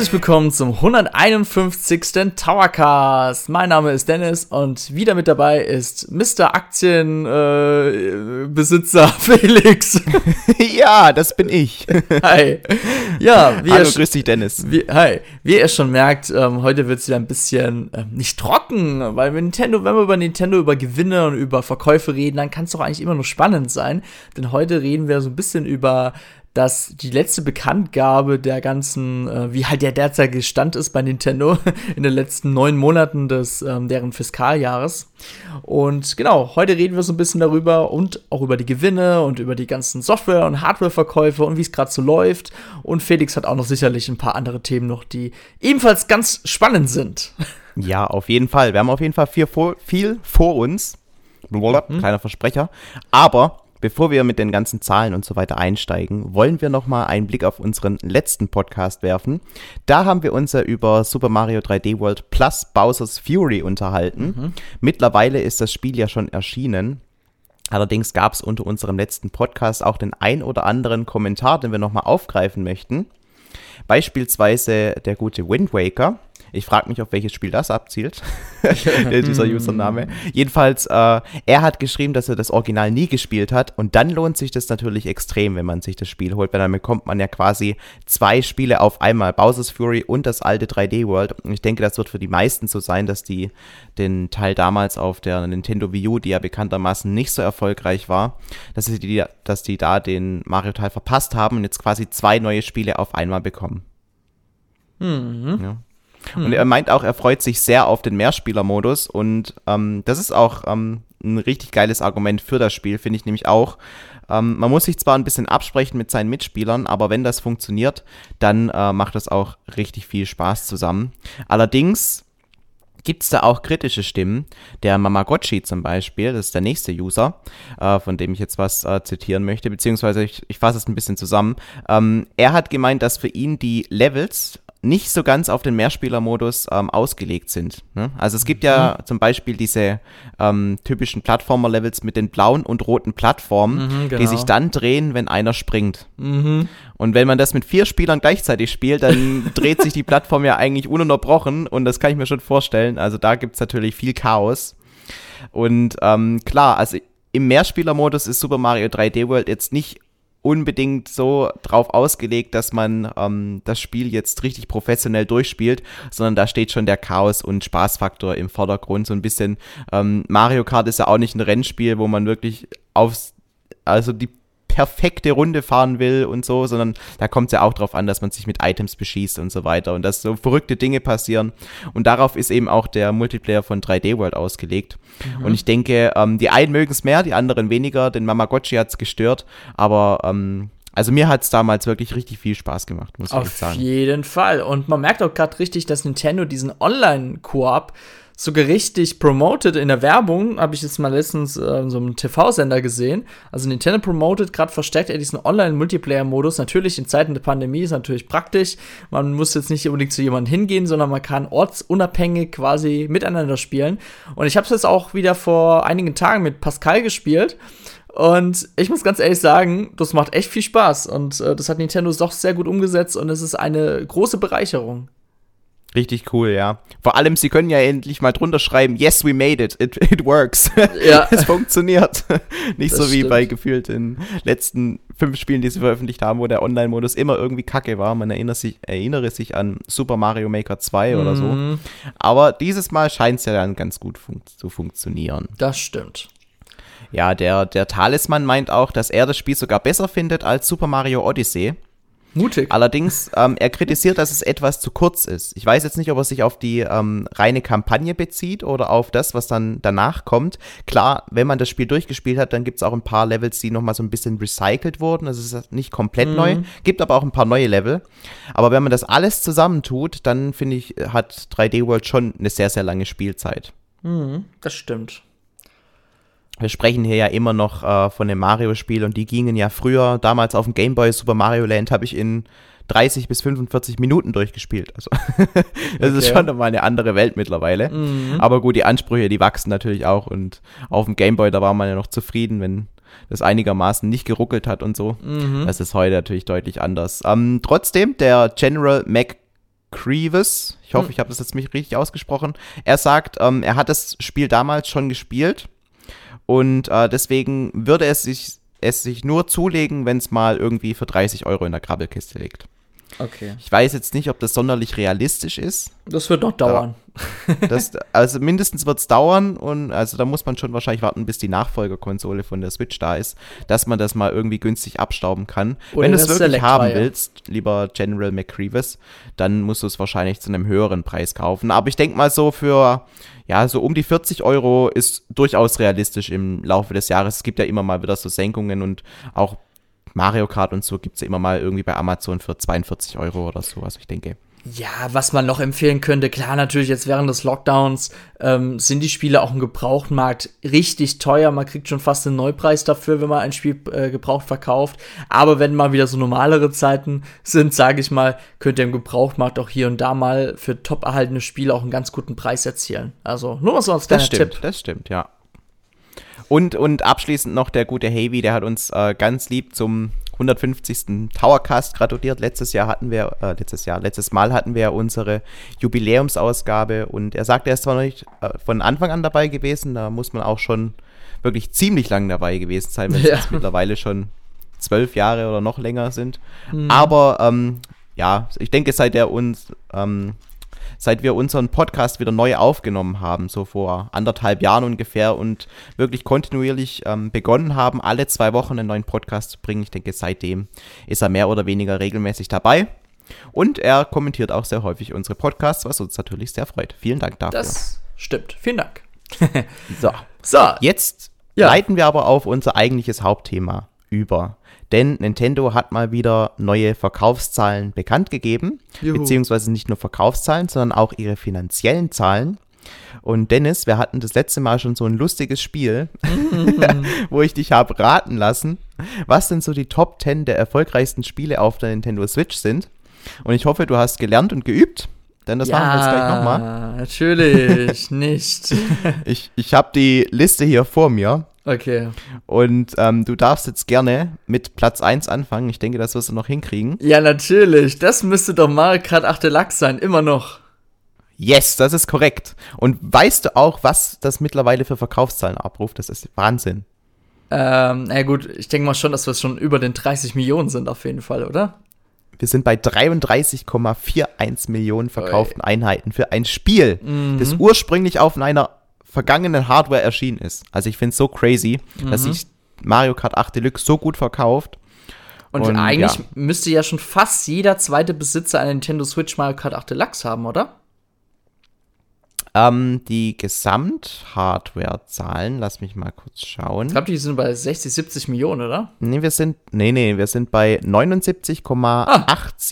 herzlich willkommen zum 151. Towercast. Mein Name ist Dennis und wieder mit dabei ist Mr. Aktienbesitzer äh, Felix. ja, das bin ich. Hi. Ja, wie Hallo, ihr grüß dich, Dennis. Wie, hi. Wie ihr schon merkt, ähm, heute wird es wieder ein bisschen äh, nicht trocken, weil wenn Nintendo, wenn wir über Nintendo, über Gewinne und über Verkäufe reden, dann kann es doch eigentlich immer nur spannend sein. Denn heute reden wir so ein bisschen über dass die letzte Bekanntgabe der ganzen, äh, wie halt der derzeitige Stand ist bei Nintendo in den letzten neun Monaten des ähm, deren Fiskaljahres. Und genau, heute reden wir so ein bisschen darüber und auch über die Gewinne und über die ganzen Software- und Hardwareverkäufe und wie es gerade so läuft. Und Felix hat auch noch sicherlich ein paar andere Themen noch, die ebenfalls ganz spannend sind. Ja, auf jeden Fall. Wir haben auf jeden Fall viel vor, viel vor uns. Mhm. Kleiner Versprecher. Aber Bevor wir mit den ganzen Zahlen und so weiter einsteigen, wollen wir nochmal einen Blick auf unseren letzten Podcast werfen. Da haben wir uns ja über Super Mario 3D World plus Bowser's Fury unterhalten. Mhm. Mittlerweile ist das Spiel ja schon erschienen. Allerdings gab es unter unserem letzten Podcast auch den ein oder anderen Kommentar, den wir nochmal aufgreifen möchten. Beispielsweise der gute Wind Waker ich frage mich, auf welches Spiel das abzielt, dieser Username. Jedenfalls, äh, er hat geschrieben, dass er das Original nie gespielt hat und dann lohnt sich das natürlich extrem, wenn man sich das Spiel holt, weil dann bekommt man ja quasi zwei Spiele auf einmal, Bowser's Fury und das alte 3D World. Und ich denke, das wird für die meisten so sein, dass die den Teil damals auf der Nintendo Wii U, die ja bekanntermaßen nicht so erfolgreich war, dass, sie die, dass die da den Mario-Teil verpasst haben und jetzt quasi zwei neue Spiele auf einmal bekommen. Mhm. Ja. Mhm. Und er meint auch, er freut sich sehr auf den Mehrspieler-Modus und ähm, das ist auch ähm, ein richtig geiles Argument für das Spiel, finde ich nämlich auch. Ähm, man muss sich zwar ein bisschen absprechen mit seinen Mitspielern, aber wenn das funktioniert, dann äh, macht das auch richtig viel Spaß zusammen. Allerdings gibt es da auch kritische Stimmen. Der Mamagotchi zum Beispiel, das ist der nächste User, äh, von dem ich jetzt was äh, zitieren möchte, beziehungsweise ich, ich fasse es ein bisschen zusammen. Ähm, er hat gemeint, dass für ihn die Levels nicht so ganz auf den Mehrspielermodus ähm, ausgelegt sind. Ne? Also es gibt ja mhm. zum Beispiel diese ähm, typischen Plattformer-Levels mit den blauen und roten Plattformen, mhm, genau. die sich dann drehen, wenn einer springt. Mhm. Und wenn man das mit vier Spielern gleichzeitig spielt, dann dreht sich die Plattform ja eigentlich ununterbrochen und das kann ich mir schon vorstellen. Also da gibt es natürlich viel Chaos. Und ähm, klar, also im Mehrspielermodus ist Super Mario 3D World jetzt nicht unbedingt so drauf ausgelegt, dass man ähm, das Spiel jetzt richtig professionell durchspielt, sondern da steht schon der Chaos- und Spaßfaktor im Vordergrund. So ein bisschen ähm, Mario Kart ist ja auch nicht ein Rennspiel, wo man wirklich aufs, also die perfekte Runde fahren will und so, sondern da kommt es ja auch darauf an, dass man sich mit Items beschießt und so weiter und dass so verrückte Dinge passieren. Und darauf ist eben auch der Multiplayer von 3D World ausgelegt. Mhm. Und ich denke, ähm, die einen mögen es mehr, die anderen weniger, denn Mamagotchi hat es gestört, aber ähm, also mir hat es damals wirklich richtig viel Spaß gemacht, muss Auf ich sagen. Auf jeden Fall. Und man merkt auch gerade richtig, dass Nintendo diesen Online-Koop sogar richtig promoted in der Werbung, habe ich jetzt mal letztens äh, so einem TV-Sender gesehen. Also Nintendo promotet gerade verstärkt er diesen Online-Multiplayer-Modus. Natürlich in Zeiten der Pandemie ist natürlich praktisch. Man muss jetzt nicht unbedingt zu jemandem hingehen, sondern man kann ortsunabhängig quasi miteinander spielen. Und ich habe es jetzt auch wieder vor einigen Tagen mit Pascal gespielt. Und ich muss ganz ehrlich sagen, das macht echt viel Spaß. Und äh, das hat Nintendo doch sehr gut umgesetzt und es ist eine große Bereicherung. Richtig cool, ja. Vor allem, sie können ja endlich mal drunter schreiben, yes, we made it, it, it works. Ja. es funktioniert. Nicht das so wie stimmt. bei gefühlt den letzten fünf Spielen, die sie veröffentlicht haben, wo der Online-Modus immer irgendwie kacke war. Man erinnert sich, erinnere sich an Super Mario Maker 2 mhm. oder so. Mhm. Aber dieses Mal scheint es ja dann ganz gut fun zu funktionieren. Das stimmt. Ja, der, der Talisman meint auch, dass er das Spiel sogar besser findet als Super Mario Odyssey. Mutig. Allerdings, ähm, er kritisiert, dass es etwas zu kurz ist. Ich weiß jetzt nicht, ob er sich auf die ähm, reine Kampagne bezieht oder auf das, was dann danach kommt. Klar, wenn man das Spiel durchgespielt hat, dann gibt es auch ein paar Levels, die nochmal so ein bisschen recycelt wurden. Das ist nicht komplett mhm. neu. Gibt aber auch ein paar neue Level. Aber wenn man das alles zusammentut, dann finde ich, hat 3D World schon eine sehr, sehr lange Spielzeit. Mhm, das stimmt wir sprechen hier ja immer noch äh, von dem Mario-Spiel und die gingen ja früher, damals auf dem Game Boy Super Mario Land, habe ich in 30 bis 45 Minuten durchgespielt. Also das okay. ist schon nochmal eine andere Welt mittlerweile. Mhm. Aber gut, die Ansprüche, die wachsen natürlich auch und auf dem Game Boy, da war man ja noch zufrieden, wenn das einigermaßen nicht geruckelt hat und so. Mhm. Das ist heute natürlich deutlich anders. Ähm, trotzdem, der General Mac McCreevis. Ich hoffe, hm. ich habe das jetzt nicht richtig ausgesprochen. Er sagt, ähm, er hat das Spiel damals schon gespielt und äh, deswegen würde es sich, es sich nur zulegen, wenn es mal irgendwie für 30 Euro in der Krabbelkiste liegt. Okay. Ich weiß jetzt nicht, ob das sonderlich realistisch ist. Das wird noch dauern. Das, also mindestens wird es dauern und also da muss man schon wahrscheinlich warten, bis die Nachfolgerkonsole von der Switch da ist, dass man das mal irgendwie günstig abstauben kann. Oder Wenn du es wirklich haben willst, lieber General McCreevis, dann musst du es wahrscheinlich zu einem höheren Preis kaufen. Aber ich denke mal so für, ja, so um die 40 Euro ist durchaus realistisch im Laufe des Jahres. Es gibt ja immer mal wieder so Senkungen und auch Mario Kart und so gibt es ja immer mal irgendwie bei Amazon für 42 Euro oder so. Also ich denke. Ja, was man noch empfehlen könnte, klar, natürlich jetzt während des Lockdowns ähm, sind die Spiele auch im Gebrauchtmarkt richtig teuer. Man kriegt schon fast einen Neupreis dafür, wenn man ein Spiel äh, gebraucht verkauft. Aber wenn mal wieder so normalere Zeiten sind, sage ich mal, könnt ihr im Gebrauchtmarkt auch hier und da mal für top erhaltene Spiele auch einen ganz guten Preis erzielen. Also nur mal so als kleiner das stimmt, Tipp. Das stimmt, ja. Und, und abschließend noch der gute Heavy, der hat uns äh, ganz lieb zum 150. Towercast gratuliert. Letztes Jahr hatten wir, äh, letztes Jahr, letztes Mal hatten wir unsere Jubiläumsausgabe und er sagt, er ist zwar noch nicht äh, von Anfang an dabei gewesen, da muss man auch schon wirklich ziemlich lang dabei gewesen sein, wenn es ja. jetzt mittlerweile schon zwölf Jahre oder noch länger sind. Mhm. Aber ähm, ja, ich denke, seit er uns ähm, seit wir unseren Podcast wieder neu aufgenommen haben, so vor anderthalb Jahren ungefähr und wirklich kontinuierlich ähm, begonnen haben, alle zwei Wochen einen neuen Podcast zu bringen. Ich denke, seitdem ist er mehr oder weniger regelmäßig dabei. Und er kommentiert auch sehr häufig unsere Podcasts, was uns natürlich sehr freut. Vielen Dank dafür. Das stimmt. Vielen Dank. so. so. Jetzt ja. leiten wir aber auf unser eigentliches Hauptthema über denn Nintendo hat mal wieder neue Verkaufszahlen bekannt gegeben, Juhu. beziehungsweise nicht nur Verkaufszahlen, sondern auch ihre finanziellen Zahlen. Und Dennis, wir hatten das letzte Mal schon so ein lustiges Spiel, wo ich dich habe raten lassen, was denn so die Top 10 der erfolgreichsten Spiele auf der Nintendo Switch sind. Und ich hoffe, du hast gelernt und geübt, denn das ja, machen wir jetzt gleich nochmal. Natürlich nicht. ich ich habe die Liste hier vor mir Okay. Und ähm, du darfst jetzt gerne mit Platz 1 anfangen. Ich denke, das wirst du noch hinkriegen. Ja, natürlich. Das müsste doch Mario 8 Deluxe sein, immer noch. Yes, das ist korrekt. Und weißt du auch, was das mittlerweile für Verkaufszahlen abruft? Das ist Wahnsinn. Ähm, na gut, ich denke mal schon, dass wir schon über den 30 Millionen sind, auf jeden Fall, oder? Wir sind bei 33,41 Millionen verkauften Oi. Einheiten für ein Spiel, mhm. das ursprünglich auf einer vergangenen Hardware erschienen ist. Also ich finde es so crazy, mhm. dass sich Mario Kart 8 Deluxe so gut verkauft. Und, und eigentlich ja. müsste ja schon fast jeder zweite Besitzer einer Nintendo Switch Mario Kart 8 Deluxe haben, oder? Ähm, die Gesamt-Hardware-Zahlen, lass mich mal kurz schauen. Ich glaube, die sind bei 60, 70 Millionen, oder? Nee, wir sind, nee, nee, wir sind bei 79,87 ah,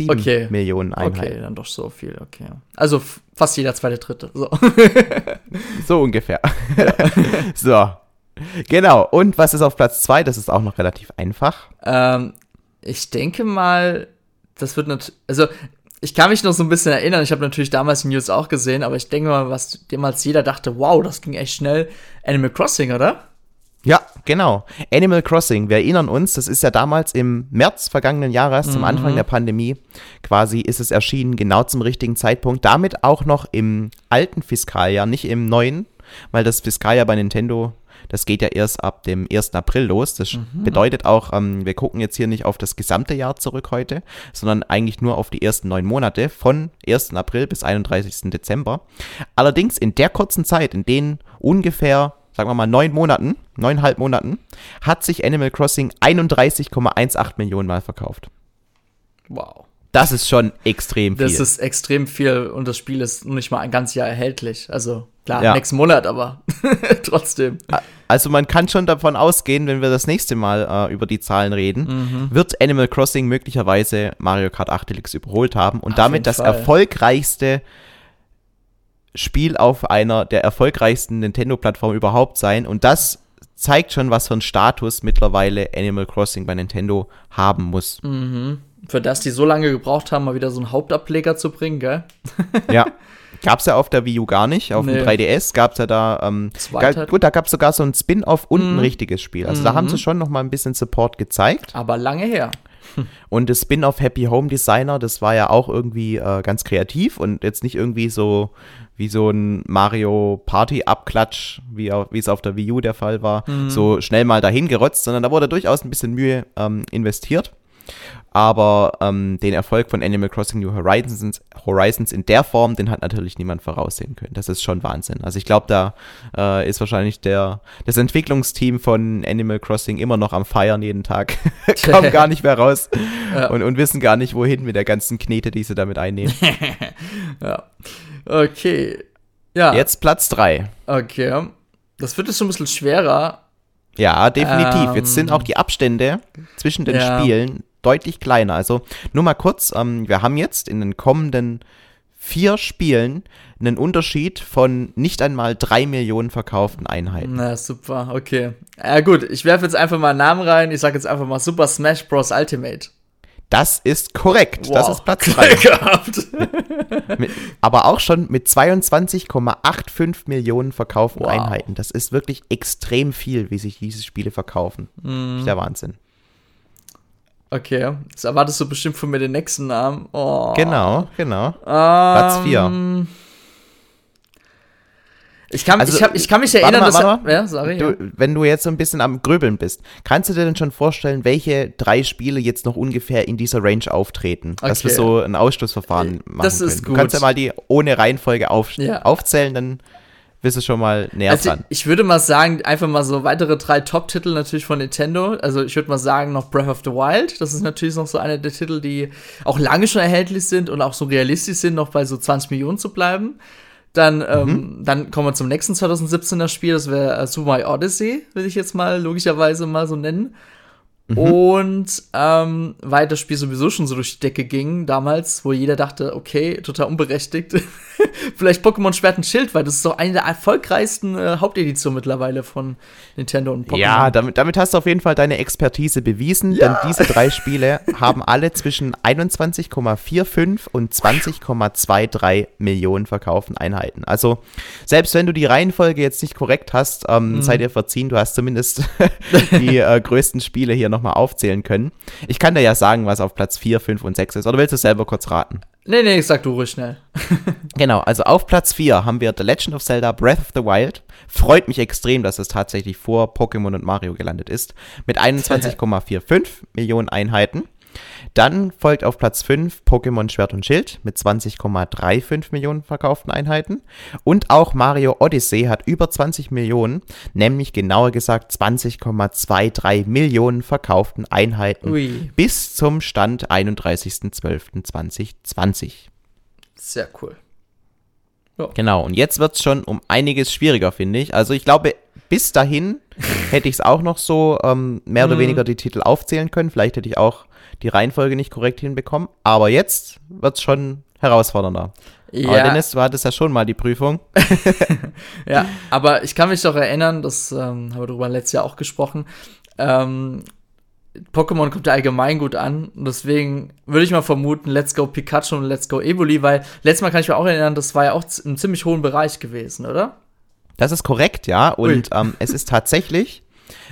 okay. Millionen Einheiten. Okay, dann doch so viel, okay. Also fast jeder zweite, dritte, so. so ungefähr. Ja. so. Genau, und was ist auf Platz 2? Das ist auch noch relativ einfach. Ähm, ich denke mal, das wird natürlich, also ich kann mich noch so ein bisschen erinnern, ich habe natürlich damals die News auch gesehen, aber ich denke mal, was damals jeder dachte, wow, das ging echt schnell. Animal Crossing, oder? Ja, genau. Animal Crossing, wir erinnern uns, das ist ja damals im März vergangenen Jahres, mhm. zum Anfang der Pandemie, quasi ist es erschienen, genau zum richtigen Zeitpunkt. Damit auch noch im alten Fiskaljahr, nicht im neuen, weil das Fiskaljahr bei Nintendo das geht ja erst ab dem 1. April los. Das mhm. bedeutet auch, ähm, wir gucken jetzt hier nicht auf das gesamte Jahr zurück heute, sondern eigentlich nur auf die ersten neun Monate von 1. April bis 31. Dezember. Allerdings in der kurzen Zeit, in denen ungefähr sagen wir mal, neun Monaten, neuneinhalb Monaten, hat sich Animal Crossing 31,18 Millionen Mal verkauft. Wow. Das ist schon extrem viel. Das ist extrem viel und das Spiel ist noch nicht mal ein ganzes Jahr erhältlich. Also klar, ja. nächsten Monat, aber trotzdem. Also man kann schon davon ausgehen, wenn wir das nächste Mal äh, über die Zahlen reden, mhm. wird Animal Crossing möglicherweise Mario Kart 8 Deluxe überholt haben und auf damit das erfolgreichste Spiel auf einer der erfolgreichsten Nintendo-Plattformen überhaupt sein. Und das zeigt schon, was für einen Status mittlerweile Animal Crossing bei Nintendo haben muss. Mhm. Für das die so lange gebraucht haben, mal wieder so einen Hauptableger zu bringen, gell? ja. Gab es ja auf der Wii U gar nicht. Auf nee. dem 3DS gab es ja da, ähm, gut, da gab es sogar so ein Spin-off und mhm. ein richtiges Spiel. Also mhm. da haben sie schon noch mal ein bisschen Support gezeigt. Aber lange her. Und das Spin-off Happy Home Designer, das war ja auch irgendwie äh, ganz kreativ und jetzt nicht irgendwie so wie so ein Mario Party Abklatsch, wie, wie es auf der Wii U der Fall war, mhm. so schnell mal dahin gerotzt, sondern da wurde durchaus ein bisschen Mühe ähm, investiert. Aber ähm, den Erfolg von Animal Crossing New Horizons, Horizons in der Form, den hat natürlich niemand voraussehen können. Das ist schon Wahnsinn. Also ich glaube, da äh, ist wahrscheinlich der, das Entwicklungsteam von Animal Crossing immer noch am Feiern jeden Tag. Kommen gar nicht mehr raus ja. und, und wissen gar nicht, wohin mit der ganzen Knete, die sie damit einnehmen. ja. Okay. Ja. Jetzt Platz 3. Okay. Das wird jetzt schon ein bisschen schwerer. Ja, definitiv. Ähm, Jetzt sind auch die Abstände zwischen den ja. Spielen deutlich kleiner. Also nur mal kurz, ähm, wir haben jetzt in den kommenden vier Spielen einen Unterschied von nicht einmal drei Millionen verkauften Einheiten. Na super, okay. Ja gut, ich werfe jetzt einfach mal einen Namen rein. Ich sage jetzt einfach mal Super Smash Bros. Ultimate. Das ist korrekt. Wow. Das ist Platz 3. gehabt. aber auch schon mit 22,85 Millionen verkauften wow. Einheiten. Das ist wirklich extrem viel, wie sich diese Spiele verkaufen. Mm. Der Wahnsinn. Okay, das erwartest du bestimmt von mir den nächsten Namen. Oh. Genau, genau. Um, Platz 4. Ich kann, also, ich, hab, ich kann mich erinnern, mal, dass. Mal, ja, sorry, du, ja. Wenn du jetzt so ein bisschen am Gröbeln bist, kannst du dir denn schon vorstellen, welche drei Spiele jetzt noch ungefähr in dieser Range auftreten? Okay. Dass wir so ein Ausschlussverfahren äh, machen. Das ist können. gut. Du kannst ja mal die ohne Reihenfolge auf, ja. aufzählen, dann bist du schon mal näher also dran. Ich würde mal sagen, einfach mal so weitere drei Top-Titel natürlich von Nintendo. Also ich würde mal sagen, noch Breath of the Wild. Das ist natürlich noch so einer der Titel, die auch lange schon erhältlich sind und auch so realistisch sind, noch bei so 20 Millionen zu bleiben. Dann, ähm, mhm. dann kommen wir zum nächsten 2017er Spiel, das wäre äh, Super Mario Odyssey, will ich jetzt mal logischerweise mal so nennen. Mhm. Und ähm, weil das Spiel sowieso schon so durch die Decke ging damals, wo jeder dachte, okay, total unberechtigt, vielleicht Pokémon Schwert und Schild, weil das ist doch eine der erfolgreichsten äh, Haupteditionen mittlerweile von Nintendo und Pokémon. Ja, damit, damit, hast du auf jeden Fall deine Expertise bewiesen, ja. denn diese drei Spiele haben alle zwischen 21,45 und 20,23 Millionen verkauften Einheiten. Also selbst wenn du die Reihenfolge jetzt nicht korrekt hast, ähm, mhm. sei dir verziehen, du hast zumindest die äh, größten Spiele hier noch nochmal aufzählen können. Ich kann dir ja sagen, was auf Platz 4, 5 und 6 ist. Oder willst du es selber kurz raten? Nee, nee, sag du ruhig schnell. genau, also auf Platz 4 haben wir The Legend of Zelda Breath of the Wild. Freut mich extrem, dass es tatsächlich vor Pokémon und Mario gelandet ist. Mit 21,45 Millionen Einheiten. Dann folgt auf Platz 5 Pokémon Schwert und Schild mit 20,35 Millionen verkauften Einheiten. Und auch Mario Odyssey hat über 20 Millionen, nämlich genauer gesagt 20,23 Millionen verkauften Einheiten Ui. bis zum Stand 31.12.2020. Sehr cool. Ja. Genau, und jetzt wird es schon um einiges schwieriger, finde ich. Also ich glaube, bis dahin hätte ich es auch noch so ähm, mehr oder mhm. weniger die Titel aufzählen können. Vielleicht hätte ich auch die Reihenfolge nicht korrekt hinbekommen. Aber jetzt wird es schon herausfordernder. Ja. Aber Dennis, du hattest ja schon mal die Prüfung. ja, aber ich kann mich doch erinnern, das ähm, haben wir darüber letztes Jahr auch gesprochen. Ähm, Pokémon kommt ja allgemein gut an. Und deswegen würde ich mal vermuten, Let's Go Pikachu und Let's Go Evoli, weil letztes Mal kann ich mich auch erinnern, das war ja auch im ziemlich hohen Bereich gewesen, oder? Das ist korrekt, ja. Und ähm, es ist tatsächlich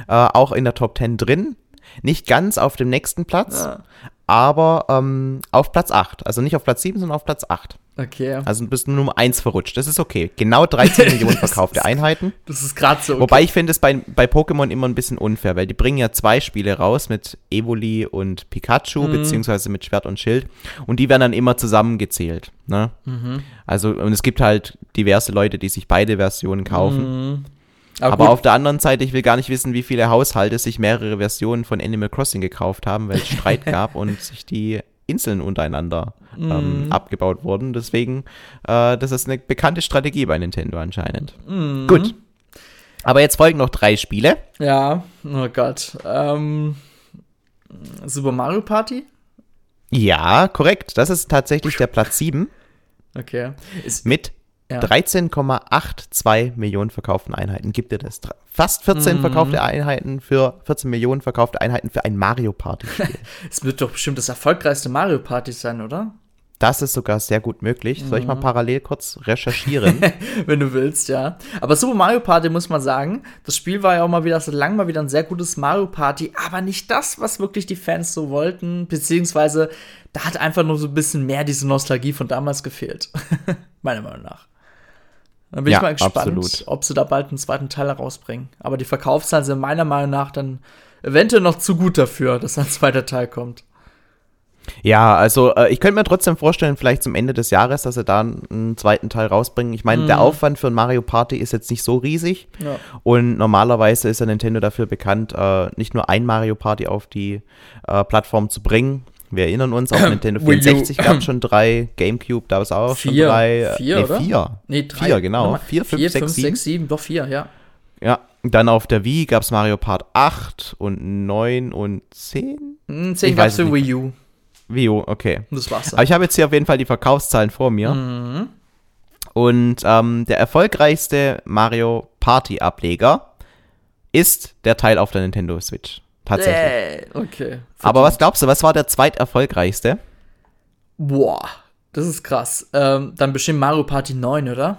äh, auch in der Top 10 drin. Nicht ganz auf dem nächsten Platz, ja. aber ähm, auf Platz 8. Also nicht auf Platz 7, sondern auf Platz 8. Okay. Also du bist nur Nummer 1 verrutscht. Das ist okay. Genau 13 Millionen verkaufte Einheiten. Das ist gerade so. Okay. Wobei ich finde es bei, bei Pokémon immer ein bisschen unfair, weil die bringen ja zwei Spiele raus mit Evoli und Pikachu, mhm. beziehungsweise mit Schwert und Schild. Und die werden dann immer zusammengezählt. Ne? Mhm. Also, und es gibt halt diverse Leute, die sich beide Versionen kaufen. Mhm. Aber, Aber auf der anderen Seite, ich will gar nicht wissen, wie viele Haushalte sich mehrere Versionen von Animal Crossing gekauft haben, weil es Streit gab und sich die Inseln untereinander ähm, mm. abgebaut wurden. Deswegen, äh, das ist eine bekannte Strategie bei Nintendo anscheinend. Mm. Gut. Aber jetzt folgen noch drei Spiele. Ja, oh Gott. Ähm, Super Mario Party? Ja, korrekt. Das ist tatsächlich der Platz 7. Okay. Ist, mit ja. 13,82 Millionen verkauften Einheiten gibt dir das. Fast 14 mhm. verkaufte Einheiten für 14 Millionen verkaufte Einheiten für ein Mario Party. Es wird doch bestimmt das erfolgreichste Mario Party sein, oder? Das ist sogar sehr gut möglich. Soll ich mal parallel kurz recherchieren? Wenn du willst, ja. Aber Super Mario Party muss man sagen, das Spiel war ja auch mal wieder seit langem mal wieder ein sehr gutes Mario Party, aber nicht das, was wirklich die Fans so wollten, beziehungsweise da hat einfach nur so ein bisschen mehr diese Nostalgie von damals gefehlt. Meiner Meinung nach. Dann bin Ja, ich mal gespannt, absolut. ob sie da bald einen zweiten Teil herausbringen. Aber die Verkaufszahlen sind meiner Meinung nach dann eventuell noch zu gut dafür, dass ein zweiter Teil kommt. Ja, also äh, ich könnte mir trotzdem vorstellen, vielleicht zum Ende des Jahres, dass sie da einen zweiten Teil rausbringen. Ich meine, der Aufwand für ein Mario Party ist jetzt nicht so riesig. Ja. Und normalerweise ist ja Nintendo dafür bekannt, äh, nicht nur ein Mario Party auf die äh, Plattform zu bringen. Wir erinnern uns, auf Nintendo Wii U. 64 gab es schon drei, Gamecube, da ist auch schon Vier. drei. äh, Vier, nee, oder? vier. Nee, drei. Vier, genau. Nochmal. Vier, fünf, sechs, sieben. sieben, doch vier, ja. Ja, dann auf der Wii gab es Mario Part 8 und 9 und 10. Hm, Ich Zehn weiß gab's es für. Wii U. Wii U, okay. Das war's Aber dann. ich habe jetzt hier auf jeden Fall die Verkaufszahlen vor mir. Mhm. Und ähm, der erfolgreichste Mario Party Ableger ist der Teil auf der Nintendo Switch. Tatsächlich. Äh, okay. Aber was glaubst du, was war der zweiterfolgreichste? Boah, das ist krass. Ähm, dann bestimmt Mario Party 9, oder?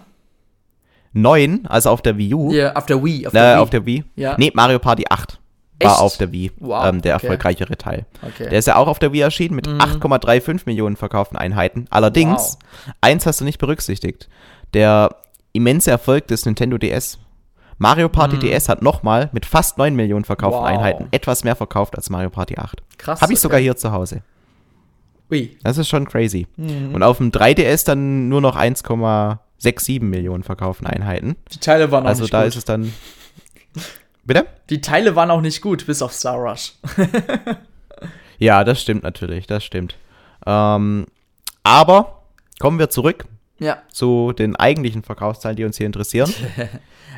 9, also auf der Wii U. Ja, auf der Wii. Auf äh, der Wii. auf der Wii. Ja. Nee, Mario Party 8 war Echt? auf der Wii Wow, ähm, der okay. erfolgreichere Teil. okay. Mhm. Der ist ja auch auf der Wii erschienen mit 8,35 Millionen verkauften Einheiten. Allerdings, eins hast du nicht berücksichtigt. Der immense Erfolg des Nintendo DS. Mario Party DS hat nochmal mit fast 9 Millionen verkauften Mhm. Wow. Einheiten etwas mehr verkauft als Mario Party 8. Krass. Habe ich sogar okay. hier zu Hause. Ui. Das ist schon crazy. Mhm. Und auf dem 3DS dann nur noch 1,67 Millionen verkauften Einheiten. Die Teile waren auch Also nicht da gut. ist es dann. Bitte? Die Teile waren auch nicht gut, bis auf Star Rush. Ja, das stimmt natürlich, das stimmt. Ähm, aber kommen wir zurück ja. zu den eigentlichen Verkaufszahlen, die uns hier interessieren.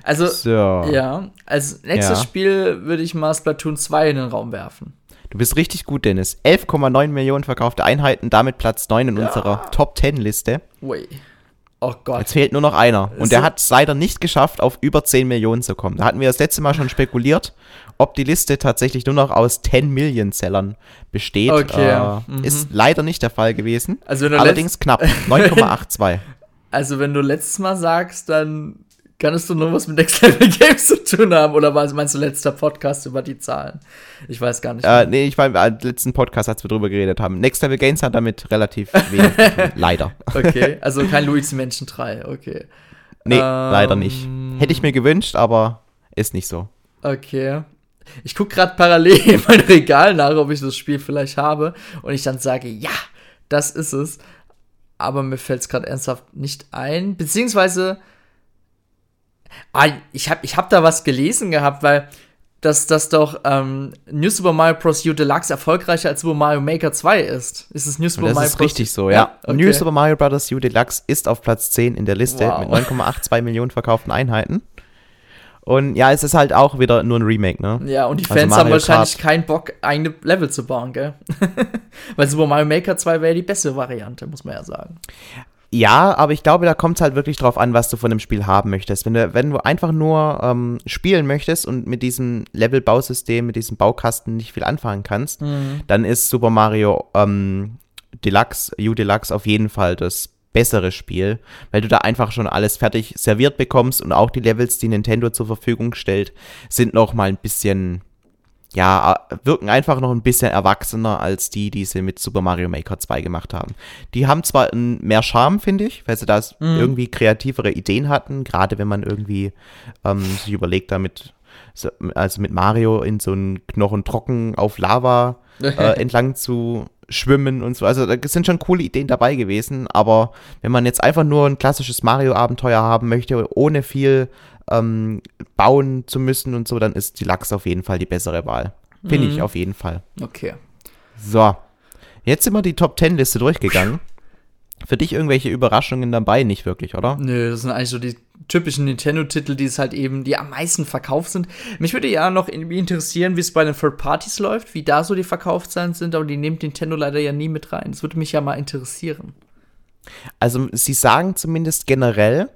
Also, So. ja. Als nächstes Ja. Spiel würde ich mal Splatoon 2 in den Raum werfen. Du bist richtig gut, Dennis. 11,9 Millionen verkaufte Einheiten, damit Platz 9 in unserer Top 10 Liste. Ui. Oh Gott. Jetzt fehlt nur noch einer. Und So- der hat es leider nicht geschafft, auf über 10 Millionen zu kommen. Da hatten wir das letzte Mal schon spekuliert, ob die Liste tatsächlich nur noch aus 10 Million Sellern besteht. Okay, Äh, mhm. Ist leider nicht der Fall gewesen. Also Allerdings knapp. 9,82. Also, wenn du letztes Mal sagst, dann kannst du nur was mit Next Level Games zu tun haben. Oder meinst du letzter Podcast über die Zahlen? Ich weiß gar nicht. Äh, nee, ich war im letzten Podcast, als wir drüber geredet haben. Next Level Games hat damit relativ wenig zu tun. Leider. Okay, also kein Luigi Menschen 3, okay. Nee, Ähm, leider nicht. Hätte ich mir gewünscht, aber ist nicht so. Okay. Ich gucke gerade parallel in mein Regal nach, ob ich das Spiel vielleicht habe. Und ich dann sage, ja, das ist es. Aber mir fällt es gerade ernsthaft nicht ein. Beziehungsweise, ah, ich habe ich hab da was gelesen gehabt, weil dass das doch ähm, New Super Mario Bros. U Deluxe erfolgreicher als Super Mario Maker 2 ist. Ist es New Super das Mario ist Bros. richtig so, ja. okay. New Super Mario Bros. U Deluxe ist auf Platz 10 in der Liste Wow. mit 9,82 Millionen verkauften Einheiten. Und ja, es ist halt auch wieder nur ein Remake, ne? Ja, und die Also Fans haben Mario wahrscheinlich Kart. keinen Bock, eigene Level zu bauen, gell? Weil Super Mario Maker 2 wäre ja die beste Variante, muss man ja sagen. Ja, aber ich glaube, da kommt es halt wirklich drauf an, was du von dem Spiel haben möchtest. Wenn du, wenn du einfach nur ähm, spielen möchtest und mit diesem Level-Bausystem, mit diesem Baukasten nicht viel anfangen kannst, dann ist Super Mario ähm, Deluxe, U Deluxe auf jeden Fall das bessere Spiel, weil du da einfach schon alles fertig serviert bekommst und auch die Levels, die Nintendo zur Verfügung stellt, sind noch mal ein bisschen ja, äh, wirken einfach noch ein bisschen erwachsener als die, die sie mit Super Mario Maker 2 gemacht haben. Die haben zwar mehr Charme, finde ich, weil sie da irgendwie kreativere Ideen hatten, gerade wenn man irgendwie ähm, sich überlegt, damit so- also mit Mario in so einen Knochen trocken auf Lava äh, entlang zu schwimmen und so. Also da sind schon coole Ideen dabei gewesen, aber wenn man jetzt einfach nur ein klassisches Mario-Abenteuer haben möchte, ohne viel ähm, bauen zu müssen und so, dann ist die Lachs auf jeden Fall die bessere Wahl. Finde ich auf jeden Fall. Okay. So, jetzt sind wir die Top 10 Liste durchgegangen. Für dich irgendwelche Überraschungen dabei? Nicht wirklich, oder? Nö, das sind eigentlich so die typischen Nintendo-Titel, die es halt eben, die am meisten verkauft sind. Mich würde ja noch interessieren, wie es bei den Third Parties läuft, wie da so die Verkaufszahlen sind, aber die nimmt Nintendo leider ja nie mit rein. Das würde mich ja mal interessieren. Also sie sagen zumindest generell,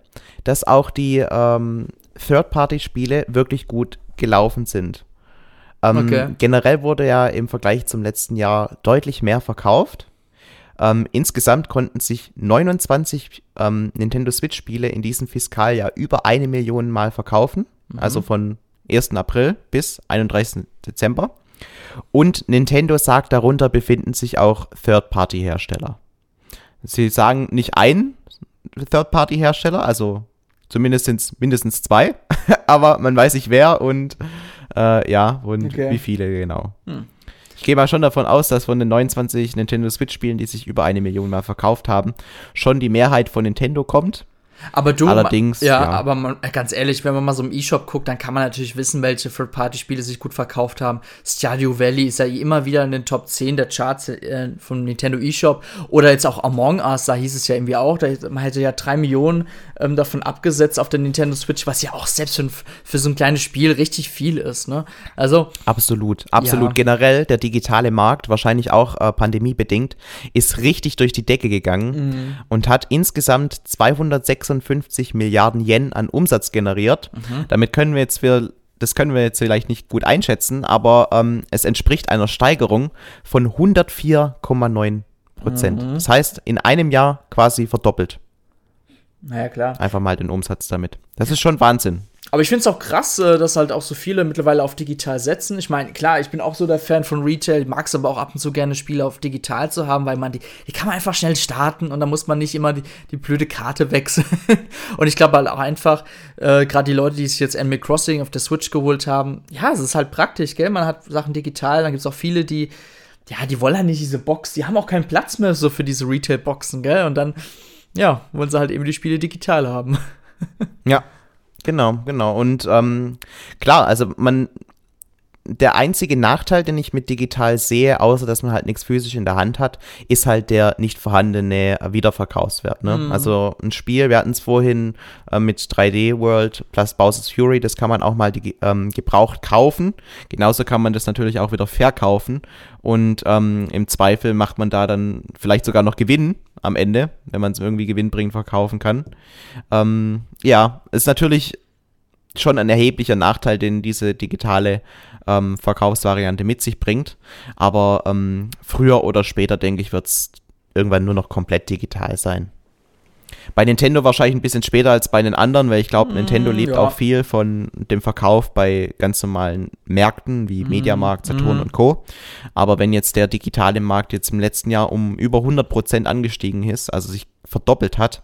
dass auch die ähm, Third-Party-Spiele wirklich gut gelaufen sind. Ähm, Okay. Generell wurde ja im Vergleich zum letzten Jahr deutlich mehr verkauft. Ähm, insgesamt konnten sich 29 ähm, Nintendo Switch-Spiele in diesem Fiskaljahr über eine Million Mal verkaufen. Mhm. Also von 1. April bis 31. Dezember. Und Nintendo sagt, darunter befinden sich auch Third-Party-Hersteller. Sie sagen nicht ein Third-Party-Hersteller, also zumindest sind es mindestens zwei, aber man weiß nicht wer und äh, ja, und okay. wie viele genau. Hm. Ich gehe mal schon davon aus, dass von den 29 Nintendo Switch-Spielen, die sich über eine Million mal verkauft haben, schon die Mehrheit von Nintendo kommt. Aber du, allerdings, ja, ja. aber man, ganz ehrlich, wenn man mal so im E-Shop guckt, dann kann man natürlich wissen, welche Third-Party-Spiele sich gut verkauft haben. Stadio Valley ist ja immer wieder in den Top 10 der Charts äh, vom Nintendo eShop. Oder jetzt auch Among Us, da hieß es ja irgendwie auch, da, man hätte ja drei Millionen ähm, davon abgesetzt auf der Nintendo Switch, was ja auch selbst für, für so ein kleines Spiel richtig viel ist, ne? Also. Absolut, absolut. Ja. Generell, der digitale Markt, wahrscheinlich auch äh, pandemiebedingt, ist richtig durch die Decke gegangen mhm. und hat insgesamt 206 56 Milliarden Yen an Umsatz generiert. Mhm. Damit können wir jetzt für das können wir jetzt vielleicht nicht gut einschätzen, aber ähm, es entspricht einer Steigerung von 104,9 Prozent. Mhm. Das heißt, in einem Jahr quasi verdoppelt. Naja, klar. Einfach mal den Umsatz damit. Das ist schon Wahnsinn. Aber ich finde es auch krass, äh, dass halt auch so viele mittlerweile auf digital setzen. Ich meine, klar, ich bin auch so der Fan von Retail, mag es aber auch ab und zu gerne Spiele auf digital zu haben, weil man die, die kann man einfach schnell starten und da muss man nicht immer die, die blöde Karte wechseln. und ich glaube halt auch einfach, äh, gerade die Leute, die sich jetzt Animal Crossing auf der Switch geholt haben, ja, es ist halt praktisch, gell? Man hat Sachen digital, dann gibt es auch viele, die, ja, die wollen halt nicht diese Box, die haben auch keinen Platz mehr so für diese Retail-Boxen, gell? Und dann, ja, wollen sie halt eben die Spiele digital haben. ja, Genau, genau. Und ähm, klar, also man, der einzige Nachteil, den ich mit digital sehe, außer dass man halt nichts physisch in der Hand hat, ist halt der nicht vorhandene Wiederverkaufswert. Ne? Mhm. Also ein Spiel, wir hatten es vorhin äh, mit 3D World plus Bowser's Fury, das kann man auch mal die, ähm, gebraucht kaufen. Genauso kann man das natürlich auch wieder verkaufen. Und ähm, im Zweifel macht man da dann vielleicht sogar noch Gewinn am Ende, wenn man es irgendwie gewinnbringend verkaufen kann. Ähm, ja, ist natürlich schon ein erheblicher Nachteil, den diese digitale ähm, Verkaufsvariante mit sich bringt. Aber ähm, früher oder später, denke ich, wird es irgendwann nur noch komplett digital sein. Bei Nintendo wahrscheinlich ein bisschen später als bei den anderen, weil ich glaube, mm, Nintendo lebt ja. auch viel von dem Verkauf bei ganz normalen Märkten wie mm, Mediamarkt, Saturn mm. und Co. Aber wenn jetzt der digitale Markt jetzt im letzten Jahr um über 100% angestiegen ist, also sich verdoppelt hat,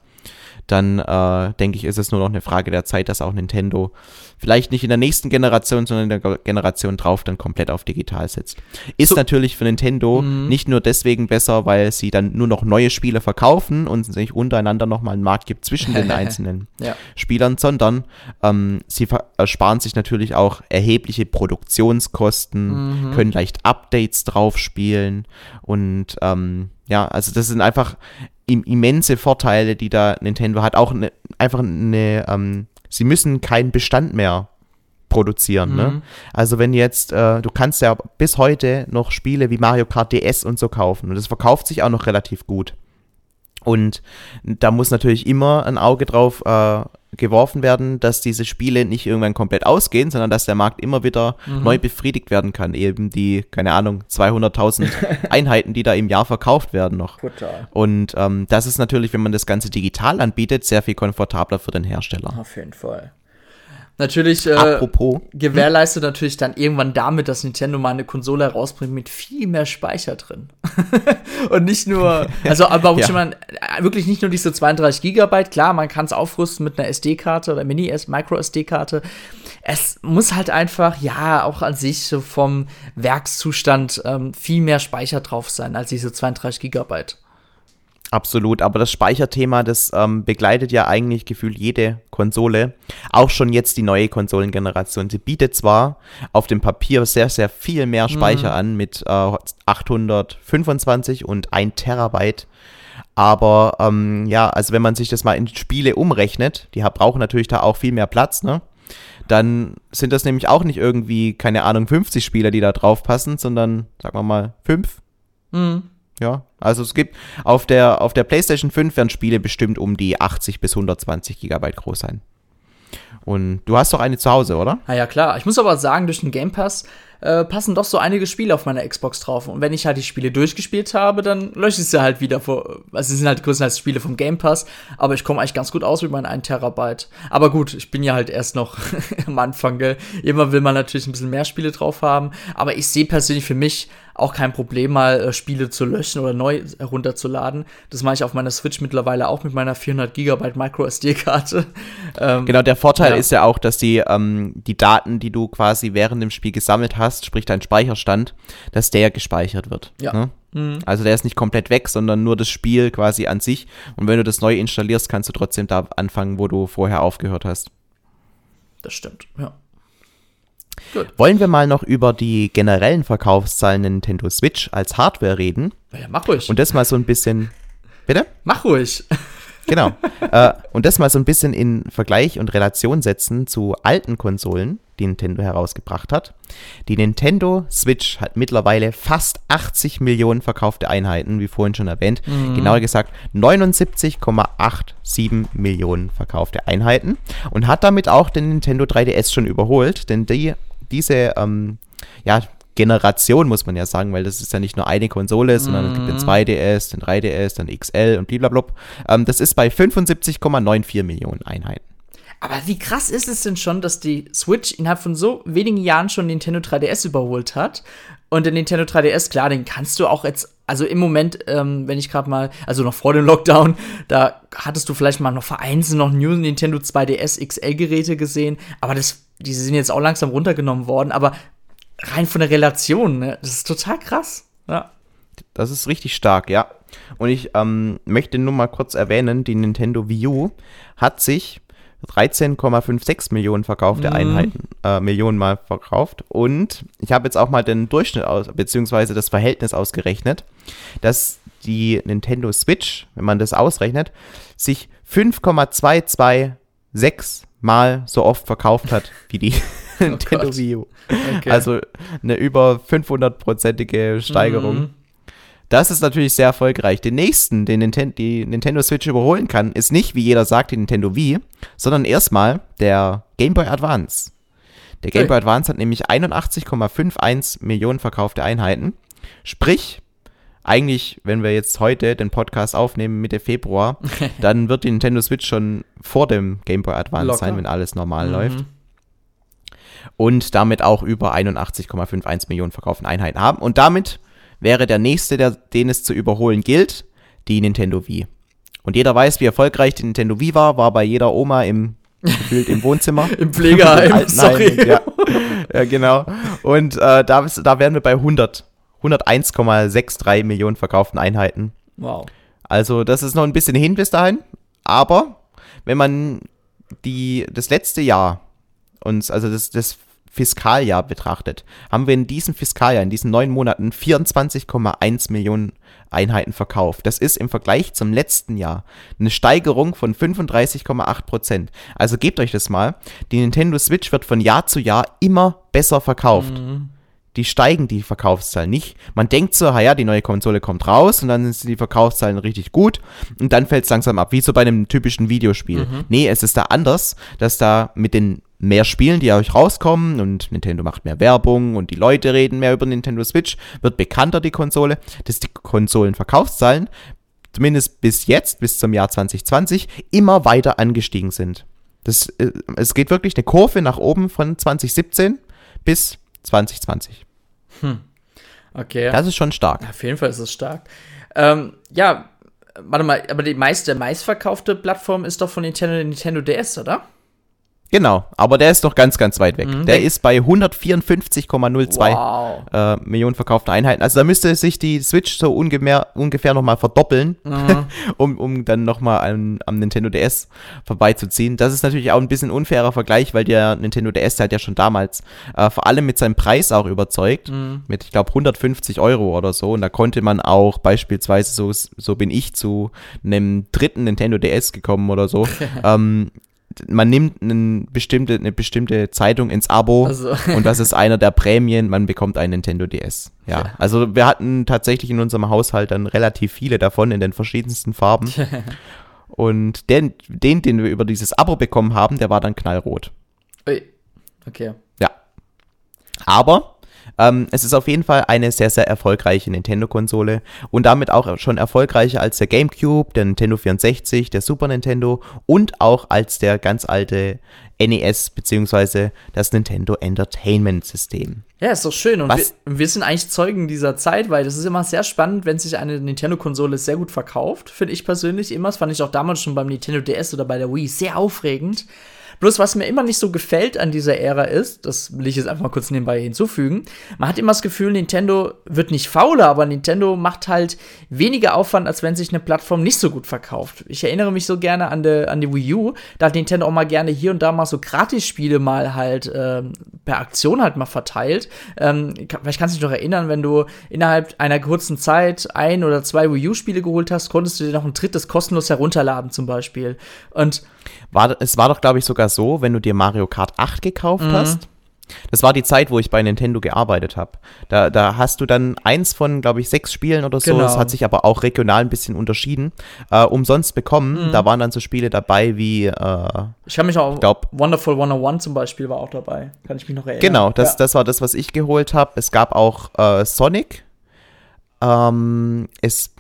dann äh, denke ich, ist es nur noch eine Frage der Zeit, dass auch Nintendo vielleicht nicht in der nächsten Generation, sondern in der Generation drauf dann komplett auf digital setzt. Ist so, natürlich für Nintendo mm. nicht nur deswegen besser, weil sie dann nur noch neue Spiele verkaufen und sich untereinander nochmal einen Markt gibt zwischen den einzelnen ja. Spielern, sondern ähm, sie ersparen sich natürlich auch erhebliche Produktionskosten, mm können leicht Updates drauf spielen und ähm, ja, also das sind einfach immense Vorteile, die da Nintendo hat. Auch ne, einfach eine, ähm, sie müssen keinen Bestand mehr produzieren. Ne? Mhm. Ne? Also wenn jetzt, äh, du kannst ja bis heute noch Spiele wie Mario Kart DS und so kaufen und das verkauft sich auch noch relativ gut. Und da muss natürlich immer ein Auge drauf äh, geworfen werden, dass diese Spiele nicht irgendwann komplett ausgehen, sondern dass der Markt immer wieder mhm. neu befriedigt werden kann. Eben die, keine Ahnung, 200.000 Einheiten, die da im Jahr verkauft werden noch. Total. Und ähm, das ist natürlich, wenn man das Ganze digital anbietet, sehr viel komfortabler für den Hersteller. Auf jeden Fall. Natürlich äh, gewährleistet natürlich dann irgendwann damit, dass Nintendo mal eine Konsole herausbringt mit viel mehr Speicher drin. und nicht nur, also aber ja. man, äh, wirklich nicht nur diese 32 Gigabyte, klar, man kann es aufrüsten mit einer SD-Karte oder Mini-Micro-SD-Karte. Es muss halt einfach, ja, auch an sich so vom Werkszustand ähm, viel mehr Speicher drauf sein als diese 32 Gigabyte. Absolut, aber das Speicherthema, das ähm, begleitet ja eigentlich gefühlt jede Konsole. Auch schon jetzt die neue Konsolengeneration. Sie bietet zwar auf dem Papier sehr, sehr viel mehr Speicher mhm. an mit äh, 825 und 1 Terabyte. Aber ähm, ja, also wenn man sich das mal in Spiele umrechnet, die brauchen natürlich da auch viel mehr Platz, ne? Dann sind das nämlich auch nicht irgendwie, keine Ahnung, 50 Spieler, die da drauf passen, sondern, sagen wir mal, 5. Mhm. Ja, also es gibt auf der, auf der PlayStation 5 werden Spiele bestimmt um die 80 bis 120 Gigabyte groß sein. Und du hast doch eine zu Hause, oder? Na ja, klar. Ich muss aber sagen, durch den Game Pass äh, passen doch so einige Spiele auf meiner Xbox drauf. Und wenn ich halt die Spiele durchgespielt habe, dann lösche ich sie halt wieder vor. Also, es sind halt größtenteils Spiele vom Game Pass, aber ich komme eigentlich ganz gut aus mit meinen 1 Terabyte. Aber gut, ich bin ja halt erst noch am Anfang, gell. Immer will man natürlich ein bisschen mehr Spiele drauf haben, aber ich sehe persönlich für mich auch kein Problem, mal äh, Spiele zu löschen oder neu herunterzuladen. Das mache ich auf meiner Switch mittlerweile auch mit meiner 400 GB Micro SD-Karte. Ähm, genau, der Vorteil ja. ist ja auch, dass die, ähm, die Daten, die du quasi während dem Spiel gesammelt hast, sprich dein Speicherstand, dass der gespeichert wird. Ja. Ne? Mhm. Also der ist nicht komplett weg, sondern nur das Spiel quasi an sich. Und wenn du das neu installierst, kannst du trotzdem da anfangen, wo du vorher aufgehört hast. Das stimmt, ja. Gut. Wollen wir mal noch über die generellen Verkaufszahlen der Nintendo Switch als Hardware reden? Ja, mach ruhig. Und das mal so ein bisschen. Bitte? Mach ruhig. Genau. äh, und das mal so ein bisschen in Vergleich und Relation setzen zu alten Konsolen, die Nintendo herausgebracht hat. Die Nintendo Switch hat mittlerweile fast 80 Millionen verkaufte Einheiten, wie vorhin schon erwähnt. Mhm. Genauer gesagt 79,87 Millionen verkaufte Einheiten und hat damit auch den Nintendo 3DS schon überholt, denn die diese ähm, ja, Generation, muss man ja sagen, weil das ist ja nicht nur eine Konsole, sondern mm. es gibt den 2DS, mhm. den 3DS, den XL und blablabla. Ähm, das ist bei 75,94 Millionen Einheiten. Aber wie krass ist es denn schon, dass die Switch innerhalb von so wenigen Jahren schon Nintendo 3DS überholt hat? Und der Nintendo 3DS, klar, den kannst du auch jetzt, also im Moment, ähm, wenn ich gerade mal, also noch vor dem Lockdown, da hattest du vielleicht mal noch vereinzelt noch New Nintendo 2DS XL-Geräte gesehen, aber das die sind jetzt auch langsam runtergenommen worden, aber rein von der Relation, ne, das ist total krass. Ja. Das ist richtig stark, ja. Und ich ähm, möchte nur mal kurz erwähnen, die Nintendo Wii U hat sich 13,56 Millionen verkaufte mhm. Einheiten, äh, Millionen mal verkauft. Und ich habe jetzt auch mal den Durchschnitt aus, beziehungsweise das Verhältnis ausgerechnet, dass die Nintendo Switch, wenn man das ausrechnet, sich 5,226 Mal so oft verkauft hat wie die oh Nintendo Wii U. Okay. Also eine über 500-prozentige Steigerung. Mhm. Das ist natürlich sehr erfolgreich. Den nächsten, den Ninten die Nintendo Switch überholen kann, ist nicht, wie jeder sagt, die Nintendo Wii, sondern erstmal der Game Boy Advance. Der Game Boy Advance hat nämlich 81,51 Millionen verkaufte Einheiten. Sprich, eigentlich, wenn wir jetzt heute den Podcast aufnehmen, Mitte Februar, dann wird die Nintendo Switch schon vor dem Game Boy Advance Locker. sein, wenn alles normal mhm. läuft. Und damit auch über 81,51 Millionen verkauften Einheiten haben. Und damit wäre der nächste, der, den es zu überholen gilt, die Nintendo Wii. Und jeder weiß, wie erfolgreich die Nintendo Wii war, war bei jeder Oma im gefühlt im Wohnzimmer. Im Pflegeheim, sorry. Ja, ja, genau. Und äh, da, da wären wir bei 100 101,63 Millionen verkauften Einheiten. Wow. Also das ist noch ein bisschen hin bis dahin. Aber wenn man die, das letzte Jahr uns, also das, das Fiskaljahr betrachtet, haben wir in diesem Fiskaljahr, in diesen neun Monaten 24,1 Millionen Einheiten verkauft. Das ist im Vergleich zum letzten Jahr eine Steigerung von 35,8 Prozent. Also gebt euch das mal. Die Nintendo Switch wird von Jahr zu Jahr immer besser verkauft. Mhm die steigen die Verkaufszahlen nicht. Man denkt so, ja, die neue Konsole kommt raus und dann sind die Verkaufszahlen richtig gut und dann fällt es langsam ab, wie so bei einem typischen Videospiel. Mhm. Nee, es ist da anders, dass da mit den mehr Spielen, die euch rauskommen und Nintendo macht mehr Werbung und die Leute reden mehr über Nintendo Switch, wird bekannter die Konsole, dass die Konsolenverkaufszahlen zumindest bis jetzt, bis zum Jahr 2020, immer weiter angestiegen sind. Das, äh, es geht wirklich eine Kurve nach oben von 2017 bis 2020. Hm. Okay. Das ist schon stark. Auf jeden Fall ist es stark. Ähm, ja, warte mal, aber die meiste, meistverkaufte Plattform ist doch von Nintendo Nintendo DS, oder? Genau, aber der ist doch ganz, ganz weit weg. Mhm. Der ist bei 154,02 wow. äh, Millionen verkauften Einheiten. Also da müsste sich die Switch so ungefähr, ungefähr nochmal verdoppeln, mhm. um, um dann nochmal am, am Nintendo DS vorbeizuziehen. Das ist natürlich auch ein bisschen unfairer Vergleich, weil der Nintendo DS hat ja schon damals äh, vor allem mit seinem Preis auch überzeugt. Mhm. Mit, ich glaube, 150 Euro oder so. Und da konnte man auch beispielsweise, so, so bin ich zu einem dritten Nintendo DS gekommen oder so. ähm, man nimmt eine bestimmte, eine bestimmte Zeitung ins Abo also. und das ist einer der Prämien, man bekommt ein Nintendo DS. Ja, ja. also wir hatten tatsächlich in unserem Haushalt dann relativ viele davon in den verschiedensten Farben. und den, den, den wir über dieses Abo bekommen haben, der war dann knallrot. Ui. Okay. Ja. Aber Ähm, es ist auf jeden Fall eine sehr, sehr erfolgreiche Nintendo-Konsole und damit auch schon erfolgreicher als der GameCube, der Nintendo 64, der Super Nintendo und auch als der ganz alte NES bzw. das Nintendo Entertainment System. Ja, ist doch schön. Und wir, wir, sind eigentlich Zeugen dieser Zeit, weil das ist immer sehr spannend, wenn sich eine Nintendo-Konsole sehr gut verkauft, finde ich persönlich immer. Das fand ich auch damals schon beim Nintendo DS oder bei der Wii sehr aufregend. Bloß was mir immer nicht so gefällt an dieser Ära ist, das will ich jetzt einfach mal kurz nebenbei hinzufügen, man hat immer das Gefühl, Nintendo wird nicht fauler, aber Nintendo macht halt weniger Aufwand, als wenn sich eine Plattform nicht so gut verkauft. Ich erinnere mich so gerne an die, an die Wii U, da hat Nintendo auch mal gerne hier und da mal so Gratis-Spiele mal halt ähm, per Aktion halt mal verteilt. Ähm, vielleicht kannst du dich noch erinnern, wenn du innerhalb einer kurzen Zeit ein oder zwei Wii U-Spiele geholt hast, konntest du dir noch ein drittes kostenlos herunterladen zum Beispiel. Und war, es war doch, glaube ich, sogar so, wenn du dir Mario Kart 8 gekauft mhm. hast. Das war die Zeit, wo ich bei Nintendo gearbeitet habe. Da, da hast du dann eins von, glaube ich, sechs Spielen oder so. Genau. Das hat sich aber auch regional ein bisschen unterschieden. Äh, umsonst bekommen. Mhm. Da waren dann so Spiele dabei wie. Äh, ich kann mich auch. Glaub, Wonderful 101 zum Beispiel war auch dabei. Kann ich mich noch erinnern. Genau, das, ja. das war das, was ich geholt habe. Es gab auch äh, Sonic. Ähm, es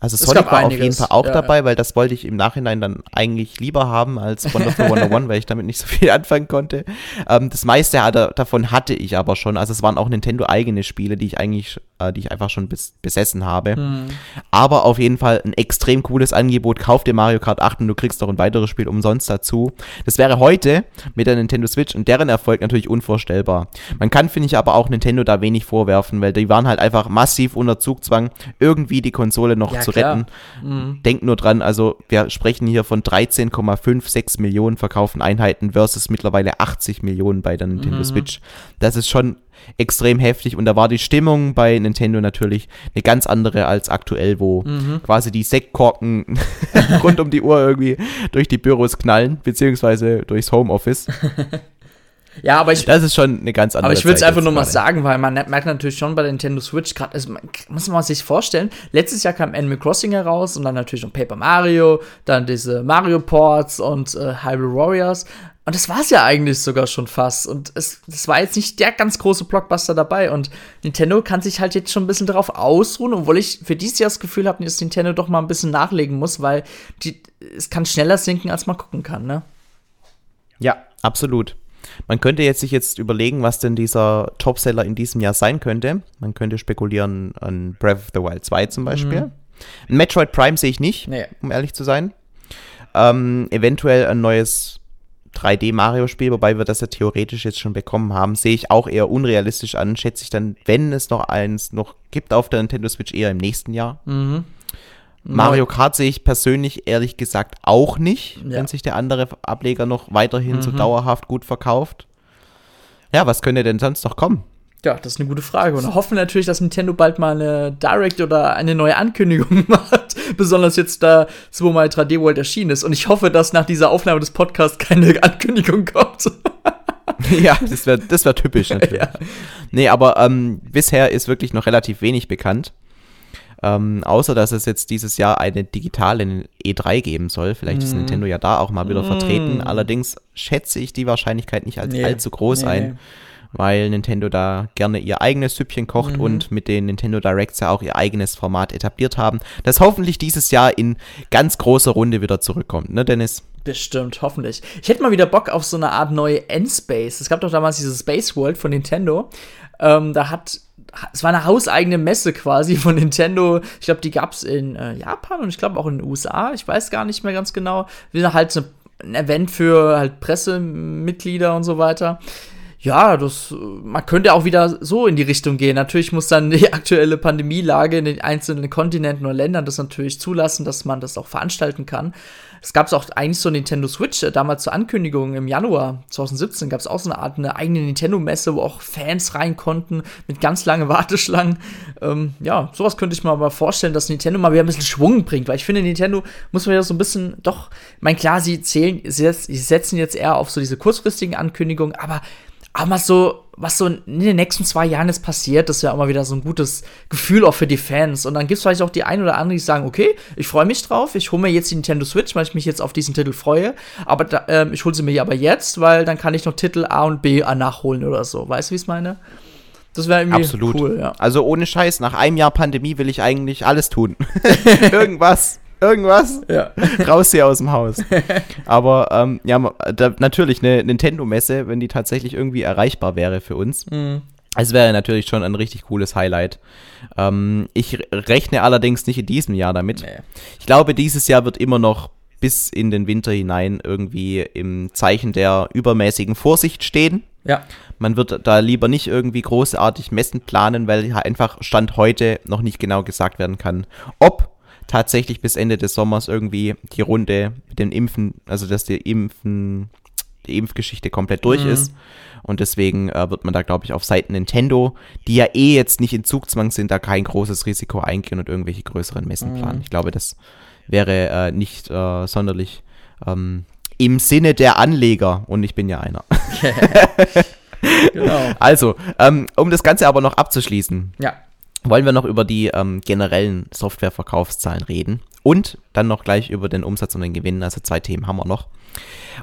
also es Sonic war einiges. auf jeden Fall auch ja, dabei, ja. weil das wollte ich im Nachhinein dann eigentlich lieber haben als Wonderful 101, weil ich damit nicht so viel anfangen konnte. Ähm, das meiste hatte, davon hatte ich aber schon. Also es waren auch Nintendo eigene Spiele, die ich eigentlich, äh, die ich einfach schon bes besessen habe. Hm. Aber auf jeden Fall ein extrem cooles Angebot. Kauf dir Mario Kart 8 und du kriegst noch ein weiteres Spiel umsonst dazu. Das wäre heute mit der Nintendo Switch und deren Erfolg natürlich unvorstellbar. Man kann, finde ich, aber auch Nintendo da wenig vorwerfen, weil die waren halt einfach massiv unter Zugzwang, irgendwie die Konsole noch ja, zu zu retten. Mhm. Denk nur dran, also wir sprechen hier von 13,56 Millionen verkauften Einheiten versus mittlerweile 80 Millionen bei der Nintendo mhm. Switch. Das ist schon extrem heftig und da war die Stimmung bei Nintendo natürlich eine ganz andere als aktuell, wo mhm. quasi die Sektkorken rund um die Uhr irgendwie durch die Büros knallen, beziehungsweise durchs Homeoffice. Ja, aber ich. Das ist schon eine ganz andere Aber ich will es einfach nur mal sagen, weil man merkt natürlich schon bei der Nintendo Switch gerade, also muss man sich vorstellen, letztes Jahr kam Animal Crossing heraus und dann natürlich noch Paper Mario, dann diese Mario Ports und äh, Hyrule Warriors. Und das war es ja eigentlich sogar schon fast. Und es, es war jetzt nicht der ganz große Blockbuster dabei. Und Nintendo kann sich halt jetzt schon ein bisschen darauf ausruhen, obwohl ich für dieses Jahr das Gefühl habe, dass Nintendo doch mal ein bisschen nachlegen muss, weil die, es kann schneller sinken, als man gucken kann, ne? Ja, absolut. Man könnte jetzt sich jetzt überlegen, was denn dieser Topseller in diesem Jahr sein könnte. Man könnte spekulieren an Breath of the Wild 2 zum Beispiel. Mhm. Metroid Prime sehe ich nicht, nee. um ehrlich zu sein. Ähm, eventuell ein neues 3D-Mario-Spiel, wobei wir das ja theoretisch jetzt schon bekommen haben, sehe ich auch eher unrealistisch an. Schätze ich dann, wenn es noch eins noch gibt auf der Nintendo Switch, eher im nächsten Jahr. Mhm. Mario Kart sehe ich persönlich ehrlich gesagt auch nicht, ja. wenn sich der andere Ableger noch weiterhin mhm. so dauerhaft gut verkauft. Ja, was könnte denn sonst noch kommen? Ja, das ist eine gute Frage. Und hoffen natürlich, dass Nintendo bald mal eine Direct oder eine neue Ankündigung macht. Besonders jetzt, da Mario 3D World erschienen ist. Und ich hoffe, dass nach dieser Aufnahme des Podcasts keine Ankündigung kommt. ja, das wäre das wär typisch natürlich. Ja. Nee, aber ähm, bisher ist wirklich noch relativ wenig bekannt. Ähm, außer dass es jetzt dieses Jahr eine digitale E3 geben soll. Vielleicht mm. ist mhm. Nintendo ja da auch mal wieder mm. vertreten. Allerdings schätze ich die Wahrscheinlichkeit nicht als nee. allzu groß nee. ein, weil Nintendo da gerne ihr eigenes Süppchen kocht mhm. und mit den Nintendo Directs ja auch ihr eigenes Format etabliert haben, das hoffentlich dieses Jahr in ganz großer Runde wieder zurückkommt, ne, Dennis? Bestimmt, hoffentlich. Ich hätte mal wieder Bock auf so eine Art neue Endspace. Es gab doch damals diese Space World von Nintendo. Ähm, da hat es war eine hauseigene Messe quasi von Nintendo. Ich glaube, die gab es in äh, Japan und ich glaube auch in den USA. Ich weiß gar nicht mehr ganz genau. Wieder halt so ein Event für halt Pressemitglieder und so weiter. Ja, das, man könnte auch wieder so in die Richtung gehen. Natürlich muss dann die aktuelle Pandemielage in den einzelnen Kontinenten oder Ländern das natürlich zulassen, dass man das auch veranstalten kann. Es gab auch eigentlich so Nintendo Switch, äh, damals zur Ankündigung im Januar 2017 gab es auch so eine Art eine eigene Nintendo-Messe, wo auch Fans rein konnten mit ganz langen Warteschlangen. Ähm, ja, sowas könnte ich mir mal vorstellen, dass Nintendo mal wieder ein bisschen Schwung bringt, weil ich finde, Nintendo muss man ja so ein bisschen, doch, mein klar, sie zählen, sie setzen jetzt eher auf so diese kurzfristigen Ankündigungen, aber aber so, was so in den nächsten zwei Jahren ist passiert, das ist ja auch mal wieder so ein gutes Gefühl auch für die Fans. Und dann gibt es vielleicht auch die ein oder andere, die sagen, okay, ich freue mich drauf, ich hole mir jetzt die Nintendo Switch, weil ich mich jetzt auf diesen Titel freue. Aber da, äh, ich hole sie mir aber jetzt, weil dann kann ich noch Titel A und B nachholen oder so. Weißt du, wie ich es meine? Das wäre irgendwie Absolut. cool, ja. Also ohne Scheiß, nach einem Jahr Pandemie will ich eigentlich alles tun. irgendwas, irgendwas, Ja. raus hier aus dem Haus. Aber ähm, ja, da, natürlich eine Nintendo-Messe, wenn die tatsächlich irgendwie erreichbar wäre für uns. Mhm. Es wäre natürlich schon ein richtig cooles Highlight. Ähm, ich re- rechne allerdings nicht in diesem Jahr damit. Nee. Ich glaube, dieses Jahr wird immer noch bis in den Winter hinein irgendwie im Zeichen der übermäßigen Vorsicht stehen. Ja. Man wird da lieber nicht irgendwie großartig Messen planen, weil einfach Stand heute noch nicht genau gesagt werden kann, ob tatsächlich bis Ende des Sommers irgendwie die Runde mit dem Impfen, also dass die Impfen, die Impfgeschichte komplett durch Mhm. ist. Und deswegen äh, wird man da, glaube ich, auf Seiten Nintendo, die ja eh jetzt nicht in Zugzwang sind, da kein großes Risiko eingehen und irgendwelche größeren Messen Mhm. planen. Ich glaube, das wäre äh, nicht äh, sonderlich ähm, im Sinne der Anleger und ich bin ja einer. Genau. Also, ähm, um das Ganze aber noch abzuschließen, Ja. Wollen wir noch über die ähm, generellen Softwareverkaufszahlen reden und dann noch gleich über den Umsatz und den Gewinn. Also zwei Themen haben wir noch.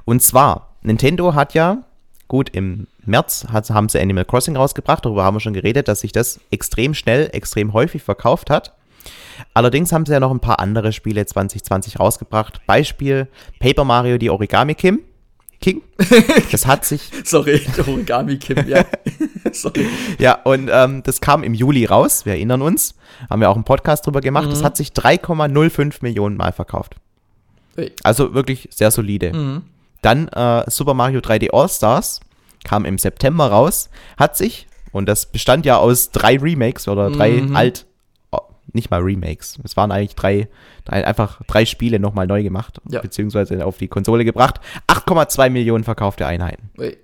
Und zwar, Nintendo hat ja, gut, im März hat, haben sie Animal Crossing rausgebracht, darüber haben wir schon geredet, dass sich das extrem schnell, extrem häufig verkauft hat. Allerdings haben sie ja noch ein paar andere Spiele 2020 rausgebracht. Beispiel Paper Mario, die Origami Kim. King. Das hat sich Sorry, Origami Kim, ja. Sorry. Ja, und ähm, das kam im Juli raus, wir erinnern uns. Haben wir auch einen Podcast drüber gemacht. Das hat sich 3,05 Millionen Mal verkauft. Also wirklich sehr solide. Mhm. Dann äh, Super Mario 3D All-Stars kam im September raus, hat sich, und das bestand ja aus drei Remakes oder drei Mhm. alt, nicht mal Remakes, es waren eigentlich drei, drei einfach drei Spiele nochmal neu gemacht, Ja. beziehungsweise auf die Konsole gebracht. 8,2 Millionen verkaufte Einheiten. Ui,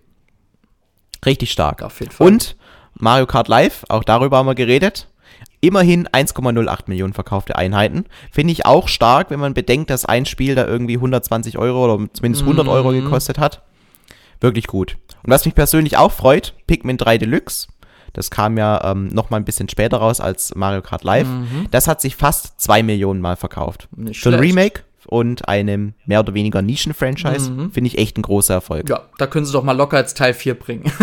Richtig stark. auf jeden Fall. Und Mario Kart Live, auch darüber haben wir geredet. Immerhin 1,08 Millionen verkaufte Einheiten. Finde ich auch stark, wenn man bedenkt, dass ein Spiel da irgendwie 120 Euro oder zumindest 100 Euro Mhm. gekostet hat. Wirklich gut. Und was mich persönlich auch freut, Pikmin 3 Deluxe. Das kam ja ähm, noch mal ein bisschen später raus als Mario Kart Live. Das hat sich fast 2 Millionen Mal verkauft. Mhm. Nicht Für ein. Remake und einem mehr oder weniger Nischen-Franchise Mhm. finde ich echt ein großer Erfolg. Ja, da können sie doch mal locker als Teil 4 bringen.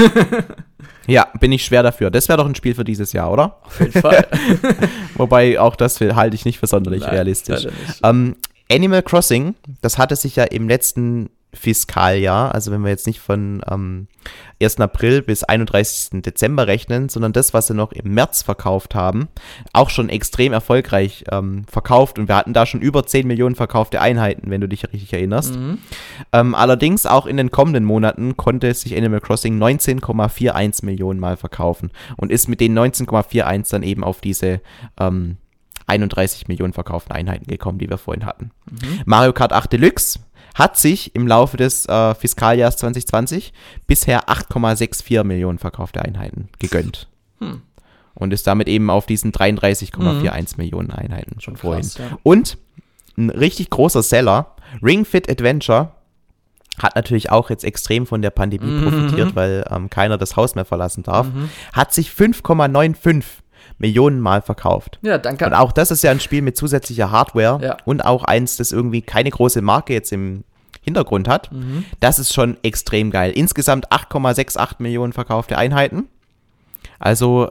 Ja, bin ich schwer dafür. Das wäre doch ein Spiel für dieses Jahr, oder? Auf jeden Fall. Wobei auch das halte ich nicht für sonderlich Nein, realistisch. Ähm, Animal Crossing, das hatte sich ja im letzten Fiskaljahr, also wenn wir jetzt nicht von ähm, 1. April bis 31. Dezember rechnen, sondern das, was sie noch im März verkauft haben, auch schon extrem erfolgreich ähm, verkauft und wir hatten da schon über 10 Millionen verkaufte Einheiten, wenn du dich richtig erinnerst. Mhm. Ähm, allerdings auch in den kommenden Monaten konnte sich Animal Crossing 19,41 Millionen Mal verkaufen und ist mit den 19,41 dann eben auf diese ähm, 31 Millionen verkauften Einheiten gekommen, die wir vorhin hatten. Mario Kart 8 Deluxe hat sich im Laufe des äh, Fiskaljahres 2020 bisher 8,64 Millionen verkaufte Einheiten gegönnt. Hm. Und ist damit eben auf diesen 33,41 Millionen Einheiten schon vorhin. krass, ja. Und ein richtig großer Seller, Ring Fit Adventure, hat natürlich auch jetzt extrem von der Pandemie Mhm. profitiert, weil ähm, keiner das Haus mehr verlassen darf, hat sich 5,95 Millionen Mal verkauft. Ja, danke. Und auch das ist ja ein Spiel mit zusätzlicher Hardware Ja. und auch eins, das irgendwie keine große Marke jetzt im Hintergrund hat. Mhm. Das ist schon extrem geil. Insgesamt 8,68 Millionen verkaufte Einheiten. Also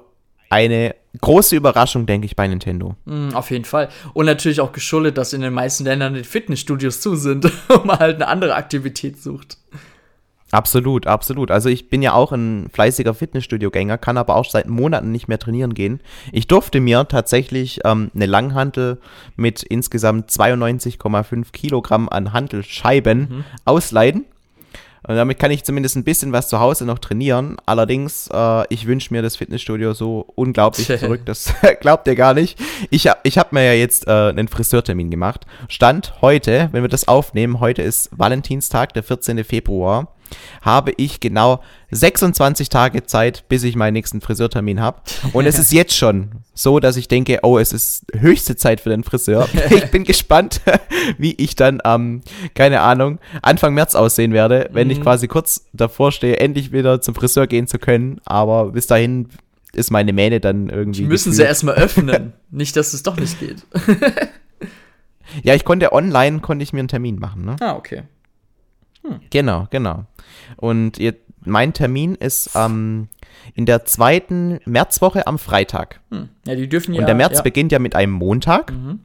eine große Überraschung, denke ich, bei Nintendo. Mm, Auf jeden Fall. Und natürlich auch geschuldet, dass in den meisten Ländern die Fitnessstudios zu sind und man halt eine andere Aktivität sucht. Absolut, absolut. Also ich bin ja auch ein fleißiger Fitnessstudio-Gänger, kann aber auch seit Monaten nicht mehr trainieren gehen. Ich durfte mir tatsächlich ähm, eine Langhantel mit insgesamt 92,5 Kilogramm an Hantelscheiben ausleihen. Und damit kann ich zumindest ein bisschen was zu Hause noch trainieren. Allerdings, äh, ich wünsche mir das Fitnessstudio so unglaublich zurück. Das glaubt ihr gar nicht. Ich, hab- ich habe mir ja jetzt äh, einen Friseurtermin gemacht. Stand heute, wenn wir das aufnehmen, heute ist Valentinstag, der 14. Februar, habe ich genau 26 Tage Zeit, bis ich meinen nächsten Friseurtermin habe. Und es ist jetzt schon so, dass ich denke, oh, es ist höchste Zeit für den Friseur. Ich bin gespannt, wie ich dann am, keine Ahnung, Anfang März aussehen werde, wenn ich quasi kurz davor stehe, endlich wieder zum Friseur gehen zu können. Aber bis dahin ist meine Mähne dann irgendwie. Die müssen sie gefühlt- erstmal öffnen. nicht, dass es doch nicht geht. Ja, ich konnte online, konnte ich mir einen Termin machen, ne? Ah, okay. Genau, genau. Und ihr, mein Termin ist am in der zweiten Märzwoche am Freitag. Hm. Ja, die dürfen ja. Und der März ja. beginnt ja mit einem Montag. Mhm.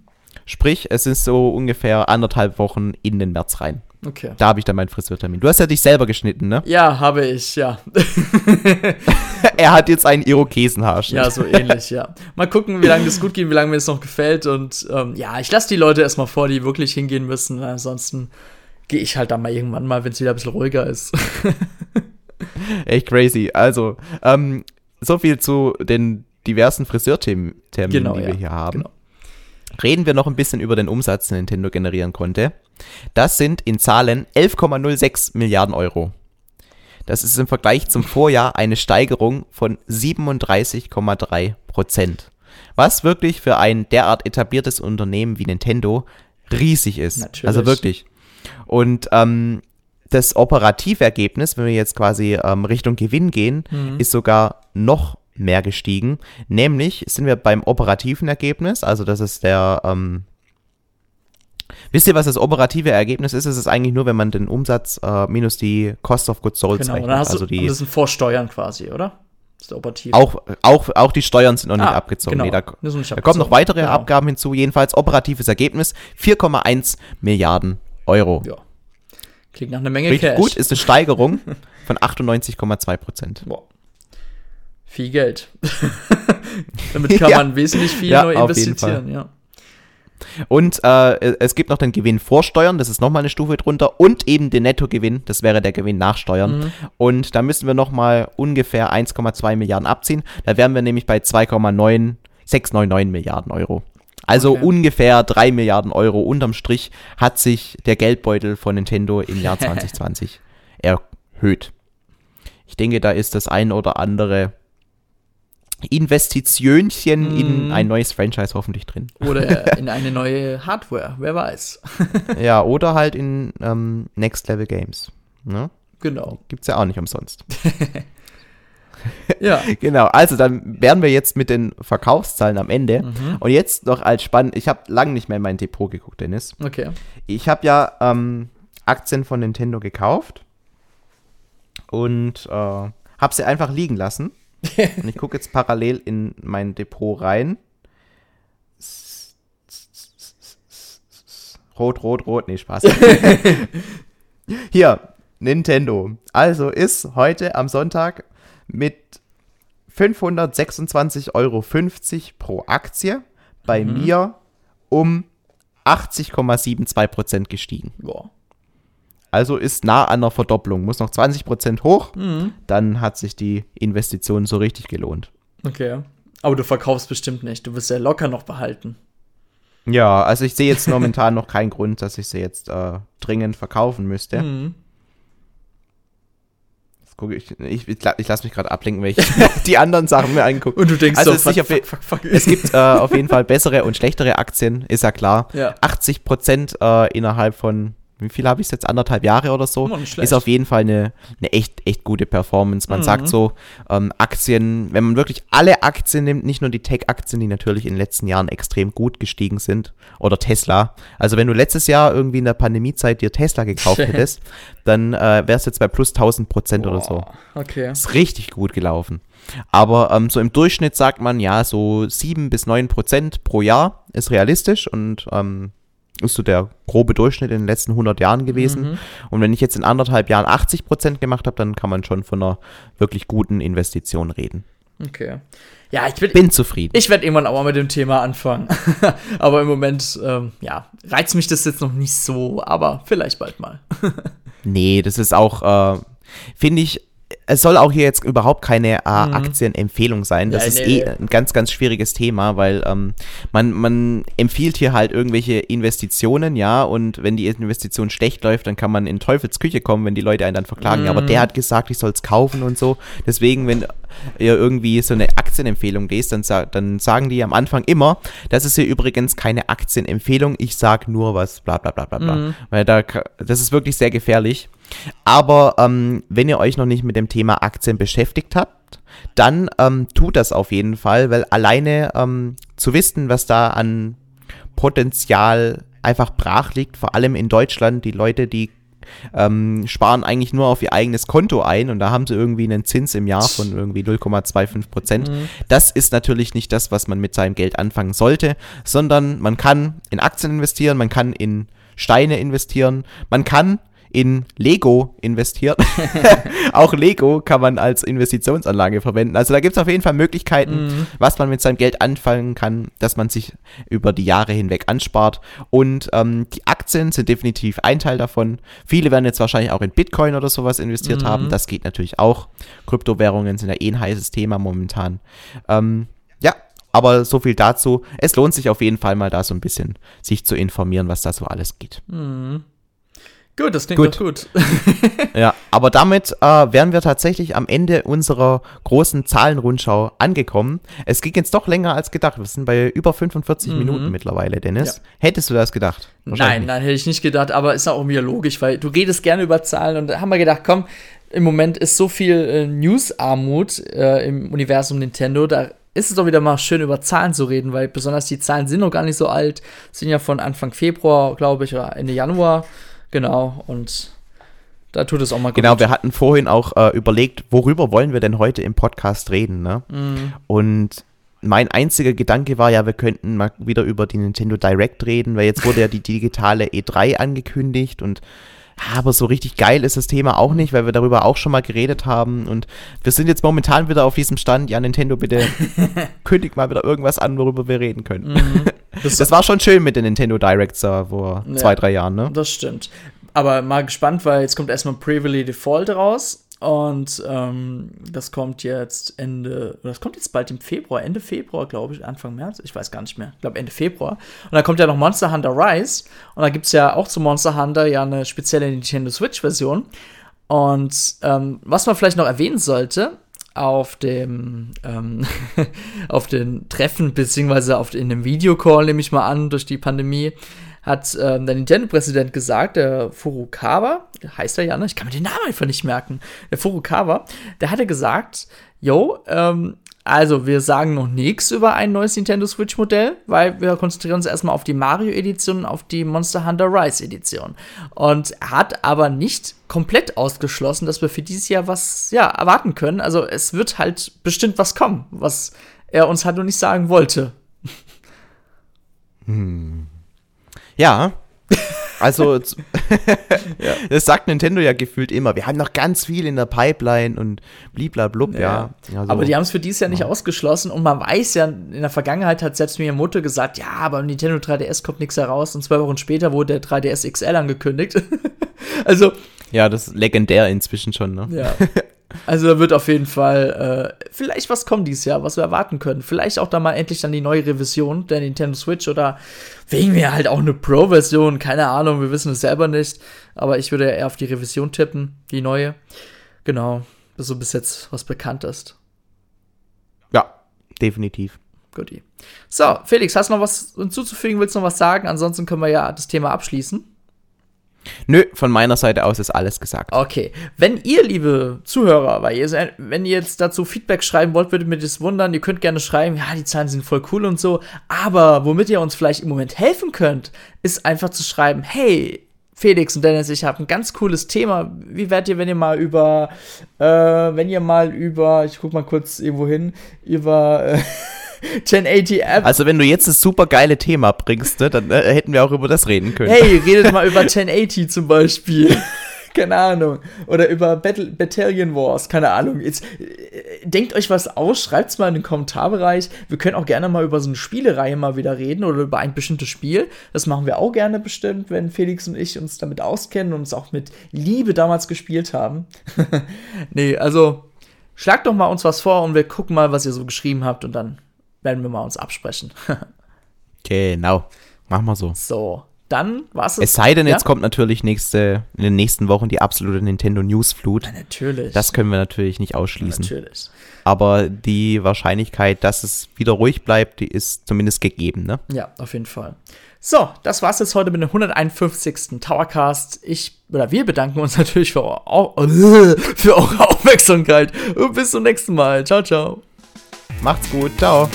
Sprich, es ist so ungefähr anderthalb Wochen in den März rein. Okay. Da habe ich dann meinen Friseurtermin. Du hast ja dich selber geschnitten, ne? Ja, habe ich, ja. er hat jetzt einen Irokesenhaarschnitt. Ja, so ähnlich, ja. Mal gucken, wie lange das gut geht, wie lange mir das noch gefällt. Und ähm, ja, ich lasse die Leute erstmal vor, die wirklich hingehen müssen. Ansonsten gehe ich halt dann mal irgendwann mal, wenn es wieder ein bisschen ruhiger ist. Echt crazy. Also, ähm, so viel zu den diversen Friseurterminen, Genau, die ja. wir hier haben. Genau. Reden wir noch ein bisschen über den Umsatz, den Nintendo generieren konnte. Das sind in Zahlen 11,06 Milliarden Euro. Das ist im Vergleich zum Vorjahr eine Steigerung von 37,3 Prozent. Was wirklich für ein derart etabliertes Unternehmen wie Nintendo riesig ist. Natürlich. Also wirklich. Und ähm, das operative Ergebnis, wenn wir jetzt quasi ähm, Richtung Gewinn gehen, Mhm. ist sogar noch mehr gestiegen. Nämlich sind wir beim operativen Ergebnis, also das ist der, ähm, wisst ihr, was das operative Ergebnis ist? Es ist eigentlich nur, wenn man den Umsatz äh, minus die Cost of Goods Sold Genau. Rechnet. dann hast also die, das sind Vorsteuern quasi, oder? Das ist der operativ. auch, auch, auch die Steuern sind noch nicht Ah, abgezogen. genau. Nee, da, nicht da kommen noch abgezogen. weitere Genau. Abgaben hinzu. Jedenfalls operatives Ergebnis 4,1 Milliarden Euro. Ja. Klingt nach einer Menge Richtig Cash. gut, ist eine Steigerung von 98,2 Prozent. Boah. Viel Geld. Damit kann Ja. man wesentlich viel Ja, neu investieren, ja. Und äh, es gibt noch den Gewinn vor Steuern, das ist nochmal eine Stufe drunter, und eben den Nettogewinn, das wäre der Gewinn nach Steuern. Mhm. Und da müssen wir nochmal ungefähr 1,2 Milliarden abziehen. Da wären wir nämlich bei 2,9699 Milliarden Euro. Also Okay. ungefähr 3 Milliarden Euro unterm Strich hat sich der Geldbeutel von Nintendo im Jahr 2020 erhöht. Ich denke, da ist das ein oder andere Investitionchen in Mhm. ein neues Franchise hoffentlich drin. Oder in eine neue Hardware, wer weiß. Ja, oder halt in ähm, Next Level Games. Ne? Genau. Gibt's ja auch nicht umsonst. Ja. genau, also dann wären wir jetzt mit den Verkaufszahlen am Ende. Mhm. Und jetzt noch als spannend, ich habe lange nicht mehr in mein Depot geguckt, Dennis. Okay. Ich habe ja ähm, Aktien von Nintendo gekauft und äh, habe sie einfach liegen lassen. und ich gucke jetzt parallel in mein Depot rein. Rot, rot, rot, nee, Spaß. Hier, Nintendo. Also ist heute am Sonntag mit 526,50 Euro pro Aktie bei Mhm. mir um 80,72% gestiegen. Boah. Also ist nah an einer Verdopplung. Muss noch 20% hoch, Mhm. dann hat sich die Investition so richtig gelohnt. Okay. Aber du verkaufst bestimmt nicht. Du wirst ja locker noch behalten. Ja, also ich sehe jetzt momentan noch keinen Grund, dass ich sie jetzt äh, dringend verkaufen müsste. Mhm. Jetzt gucke ich, ich, ich, ich lasse mich gerade ablenken, weil ich die anderen Sachen mir angucke. Und du denkst Also so, fuck, fuck, fuck, fuck. Es gibt äh, auf jeden Fall bessere und schlechtere Aktien, ist ja klar. Ja. 80 Prozent äh, innerhalb von, wie viel habe ich jetzt, anderthalb Jahre oder so, ist auf jeden Fall eine, eine echt, echt gute Performance. Man Mhm. sagt so, ähm, Aktien, wenn man wirklich alle Aktien nimmt, nicht nur die Tech-Aktien, die natürlich in den letzten Jahren extrem gut gestiegen sind, oder Tesla. Also wenn du letztes Jahr irgendwie in der Pandemiezeit dir Tesla gekauft hättest, dann äh, wärst du jetzt bei plus 1000 Prozent oder so. Okay. Ist richtig gut gelaufen. Aber ähm, so im Durchschnitt sagt man ja, so 7 bis 9 Prozent pro Jahr ist realistisch und ähm, ist so der grobe Durchschnitt in den letzten 100 Jahren gewesen. Mhm. Und wenn ich jetzt in anderthalb Jahren 80 Prozent gemacht habe, dann kann man schon von einer wirklich guten Investition reden. Okay. Ja, ich will, Bin zufrieden. Ich werde irgendwann auch mal mit dem Thema anfangen. aber im Moment, ähm, ja, reizt mich das jetzt noch nicht so, aber vielleicht bald mal. Nee, das ist auch, äh, finde ich, es soll auch hier jetzt überhaupt keine äh, Aktienempfehlung sein. Das Ja, ist nee, eh nee. ein ganz, ganz schwieriges Thema, weil ähm, man, man empfiehlt hier halt irgendwelche Investitionen, ja, und wenn die Investition schlecht läuft, dann kann man in Teufels Küche kommen, wenn die Leute einen dann verklagen. Ja, aber der hat gesagt, ich soll es kaufen und so. Deswegen, wenn ihr irgendwie so eine Aktienempfehlung lest, dann, dann sagen die am Anfang immer, das ist hier übrigens keine Aktienempfehlung, ich sag nur was, bla bla bla bla bla. Weil da, das ist wirklich sehr gefährlich. Aber ähm, wenn ihr euch noch nicht mit dem Thema Aktien beschäftigt habt, dann ähm, tut das auf jeden Fall, weil alleine ähm, zu wissen, was da an Potenzial einfach brach liegt, vor allem in Deutschland, die Leute, die ähm, sparen eigentlich nur auf ihr eigenes Konto ein und da haben sie irgendwie einen Zins im Jahr von irgendwie 0,25 Prozent. Mhm. Das ist natürlich nicht das, was man mit seinem Geld anfangen sollte, sondern man kann in Aktien investieren, man kann in Steine investieren, man kann in Lego investiert. auch Lego kann man als Investitionsanlage verwenden. Also da gibt es auf jeden Fall Möglichkeiten, mhm. was man mit seinem Geld anfangen kann, dass man sich über die Jahre hinweg anspart. Und ähm, die Aktien sind definitiv ein Teil davon. Viele werden jetzt wahrscheinlich auch in Bitcoin oder sowas investiert mhm. haben. Das geht natürlich auch. Kryptowährungen sind ja eh ein heißes Thema momentan. Ähm, ja, aber so viel dazu. Es lohnt sich auf jeden Fall mal da so ein bisschen sich zu informieren, was da so alles geht. Mhm. Gut, das klingt gut. gut. ja, aber damit äh, wären wir tatsächlich am Ende unserer großen Zahlenrundschau angekommen. Es ging jetzt doch länger als gedacht. Wir sind bei über 45 mhm. Minuten mittlerweile, Dennis. Ja. Hättest du das gedacht? Nein, nein, hätte ich nicht gedacht, aber ist auch mir logisch, weil du redest gerne über Zahlen und da haben wir gedacht, komm, im Moment ist so viel äh, News-Armut äh, im Universum Nintendo, da ist es doch wieder mal schön, über Zahlen zu reden, weil besonders die Zahlen sind noch gar nicht so alt, sind ja von Anfang Februar, glaube ich, oder Ende Januar. Genau, und da tut es auch mal gut. Genau, wir hatten vorhin auch äh, überlegt, worüber wollen wir denn heute im Podcast reden, ne? Mhm. Und mein einziger Gedanke war ja, wir könnten mal wieder über die Nintendo Direct reden, weil jetzt wurde ja die digitale E3 angekündigt und aber so richtig geil ist das Thema auch nicht, weil wir darüber auch schon mal geredet haben. Und wir sind jetzt momentan wieder auf diesem Stand. Ja, Nintendo, bitte kündigt mal wieder irgendwas an, worüber wir reden können. Mhm. Das, das, war schon schön mit den Nintendo Directs da vor ja, zwei, drei Jahren, ne? Das stimmt. Aber mal gespannt, weil jetzt kommt erstmal Bravely Default raus. Und ähm, das kommt jetzt Ende, das kommt jetzt bald im Februar, Ende Februar, glaube ich, Anfang März, ich weiß gar nicht mehr, ich glaube Ende Februar. Und dann kommt ja noch Monster Hunter Rise. Und da gibt es ja auch zu Monster Hunter ja eine spezielle Nintendo Switch-Version. Und ähm, was man vielleicht noch erwähnen sollte, auf dem ähm, auf den Treffen, beziehungsweise auf, in dem Videocall, nehme ich mal an, durch die Pandemie, hat ähm, der Nintendo-Präsident gesagt, der Furukawa, heißt er ja, ne? Ich kann mir den Namen einfach nicht merken. Der Furukawa, der hatte gesagt, yo, ähm, also wir sagen noch nichts über ein neues Nintendo Switch-Modell, weil wir konzentrieren uns erstmal auf die Mario-Edition und auf die Monster Hunter Rise-Edition. Und er hat aber nicht komplett ausgeschlossen, dass wir für dieses Jahr was ja, erwarten können. Also es wird halt bestimmt was kommen, was er uns halt noch nicht sagen wollte. Hm. Ja. Also, ja. das sagt Nintendo ja gefühlt immer. Wir haben noch ganz viel in der Pipeline und bliblablub, ja. ja. Also, aber die haben es für dieses Jahr nicht ausgeschlossen und man weiß ja, in der Vergangenheit hat selbst mir Mutter gesagt, ja, aber im Nintendo 3DS kommt nichts heraus und zwei Wochen später wurde der 3DS XL angekündigt. also. Ja, das ist legendär inzwischen schon, ne? Ja. Also da wird auf jeden Fall äh, vielleicht was kommen dieses Jahr, was wir erwarten können. Vielleicht auch da mal endlich dann die neue Revision der Nintendo Switch oder wegen mir halt auch eine Pro-Version. Keine Ahnung, wir wissen es selber nicht. Aber ich würde eher auf die Revision tippen, die neue. Genau, so bis jetzt was bekannt ist. Ja, definitiv. Guti. So, Felix, hast du noch was hinzuzufügen? Willst du noch was sagen? Ansonsten können wir ja das Thema abschließen. Nö, von meiner Seite aus ist alles gesagt. Okay. Wenn ihr, liebe Zuhörer, weil ihr, wenn ihr jetzt dazu Feedback schreiben wollt, würde mich das wundern. Ihr könnt gerne schreiben, ja, die Zahlen sind voll cool und so. Aber womit ihr uns vielleicht im Moment helfen könnt, ist einfach zu schreiben, hey, Felix und Dennis, ich habe ein ganz cooles Thema. Wie werdet ihr, wenn ihr mal über, äh, wenn ihr mal über, ich guck mal kurz irgendwo hin, über, äh, 1080 App. Also wenn du jetzt das super geile Thema bringst, ne, dann äh, hätten wir auch über das reden können. Hey, redet mal über 1080 zum Beispiel. keine Ahnung. Oder über Battle, Battalion Wars, keine Ahnung. Jetzt, äh, denkt euch was aus, schreibt es mal in den Kommentarbereich. Wir können auch gerne mal über so eine Spielereihe mal wieder reden oder über ein bestimmtes Spiel. Das machen wir auch gerne bestimmt, wenn Felix und ich uns damit auskennen und uns auch mit Liebe damals gespielt haben. nee, also schlagt doch mal uns was vor und wir gucken mal, was ihr so geschrieben habt und dann werden wir mal uns absprechen. genau. Machen wir so. So, dann war es. Es sei denn, ja? jetzt kommt natürlich nächste, in den nächsten Wochen die absolute Nintendo Newsflut. Ja, natürlich. Das können wir natürlich nicht ausschließen. Ja, natürlich. Aber die Wahrscheinlichkeit, dass es wieder ruhig bleibt, die ist zumindest gegeben, ne? Ja, auf jeden Fall. So, das war's jetzt heute mit dem 151. Towercast. Ich oder wir bedanken uns natürlich für, für eure Aufmerksamkeit und bis zum nächsten Mal. Ciao, ciao. Macht's gut. Ciao.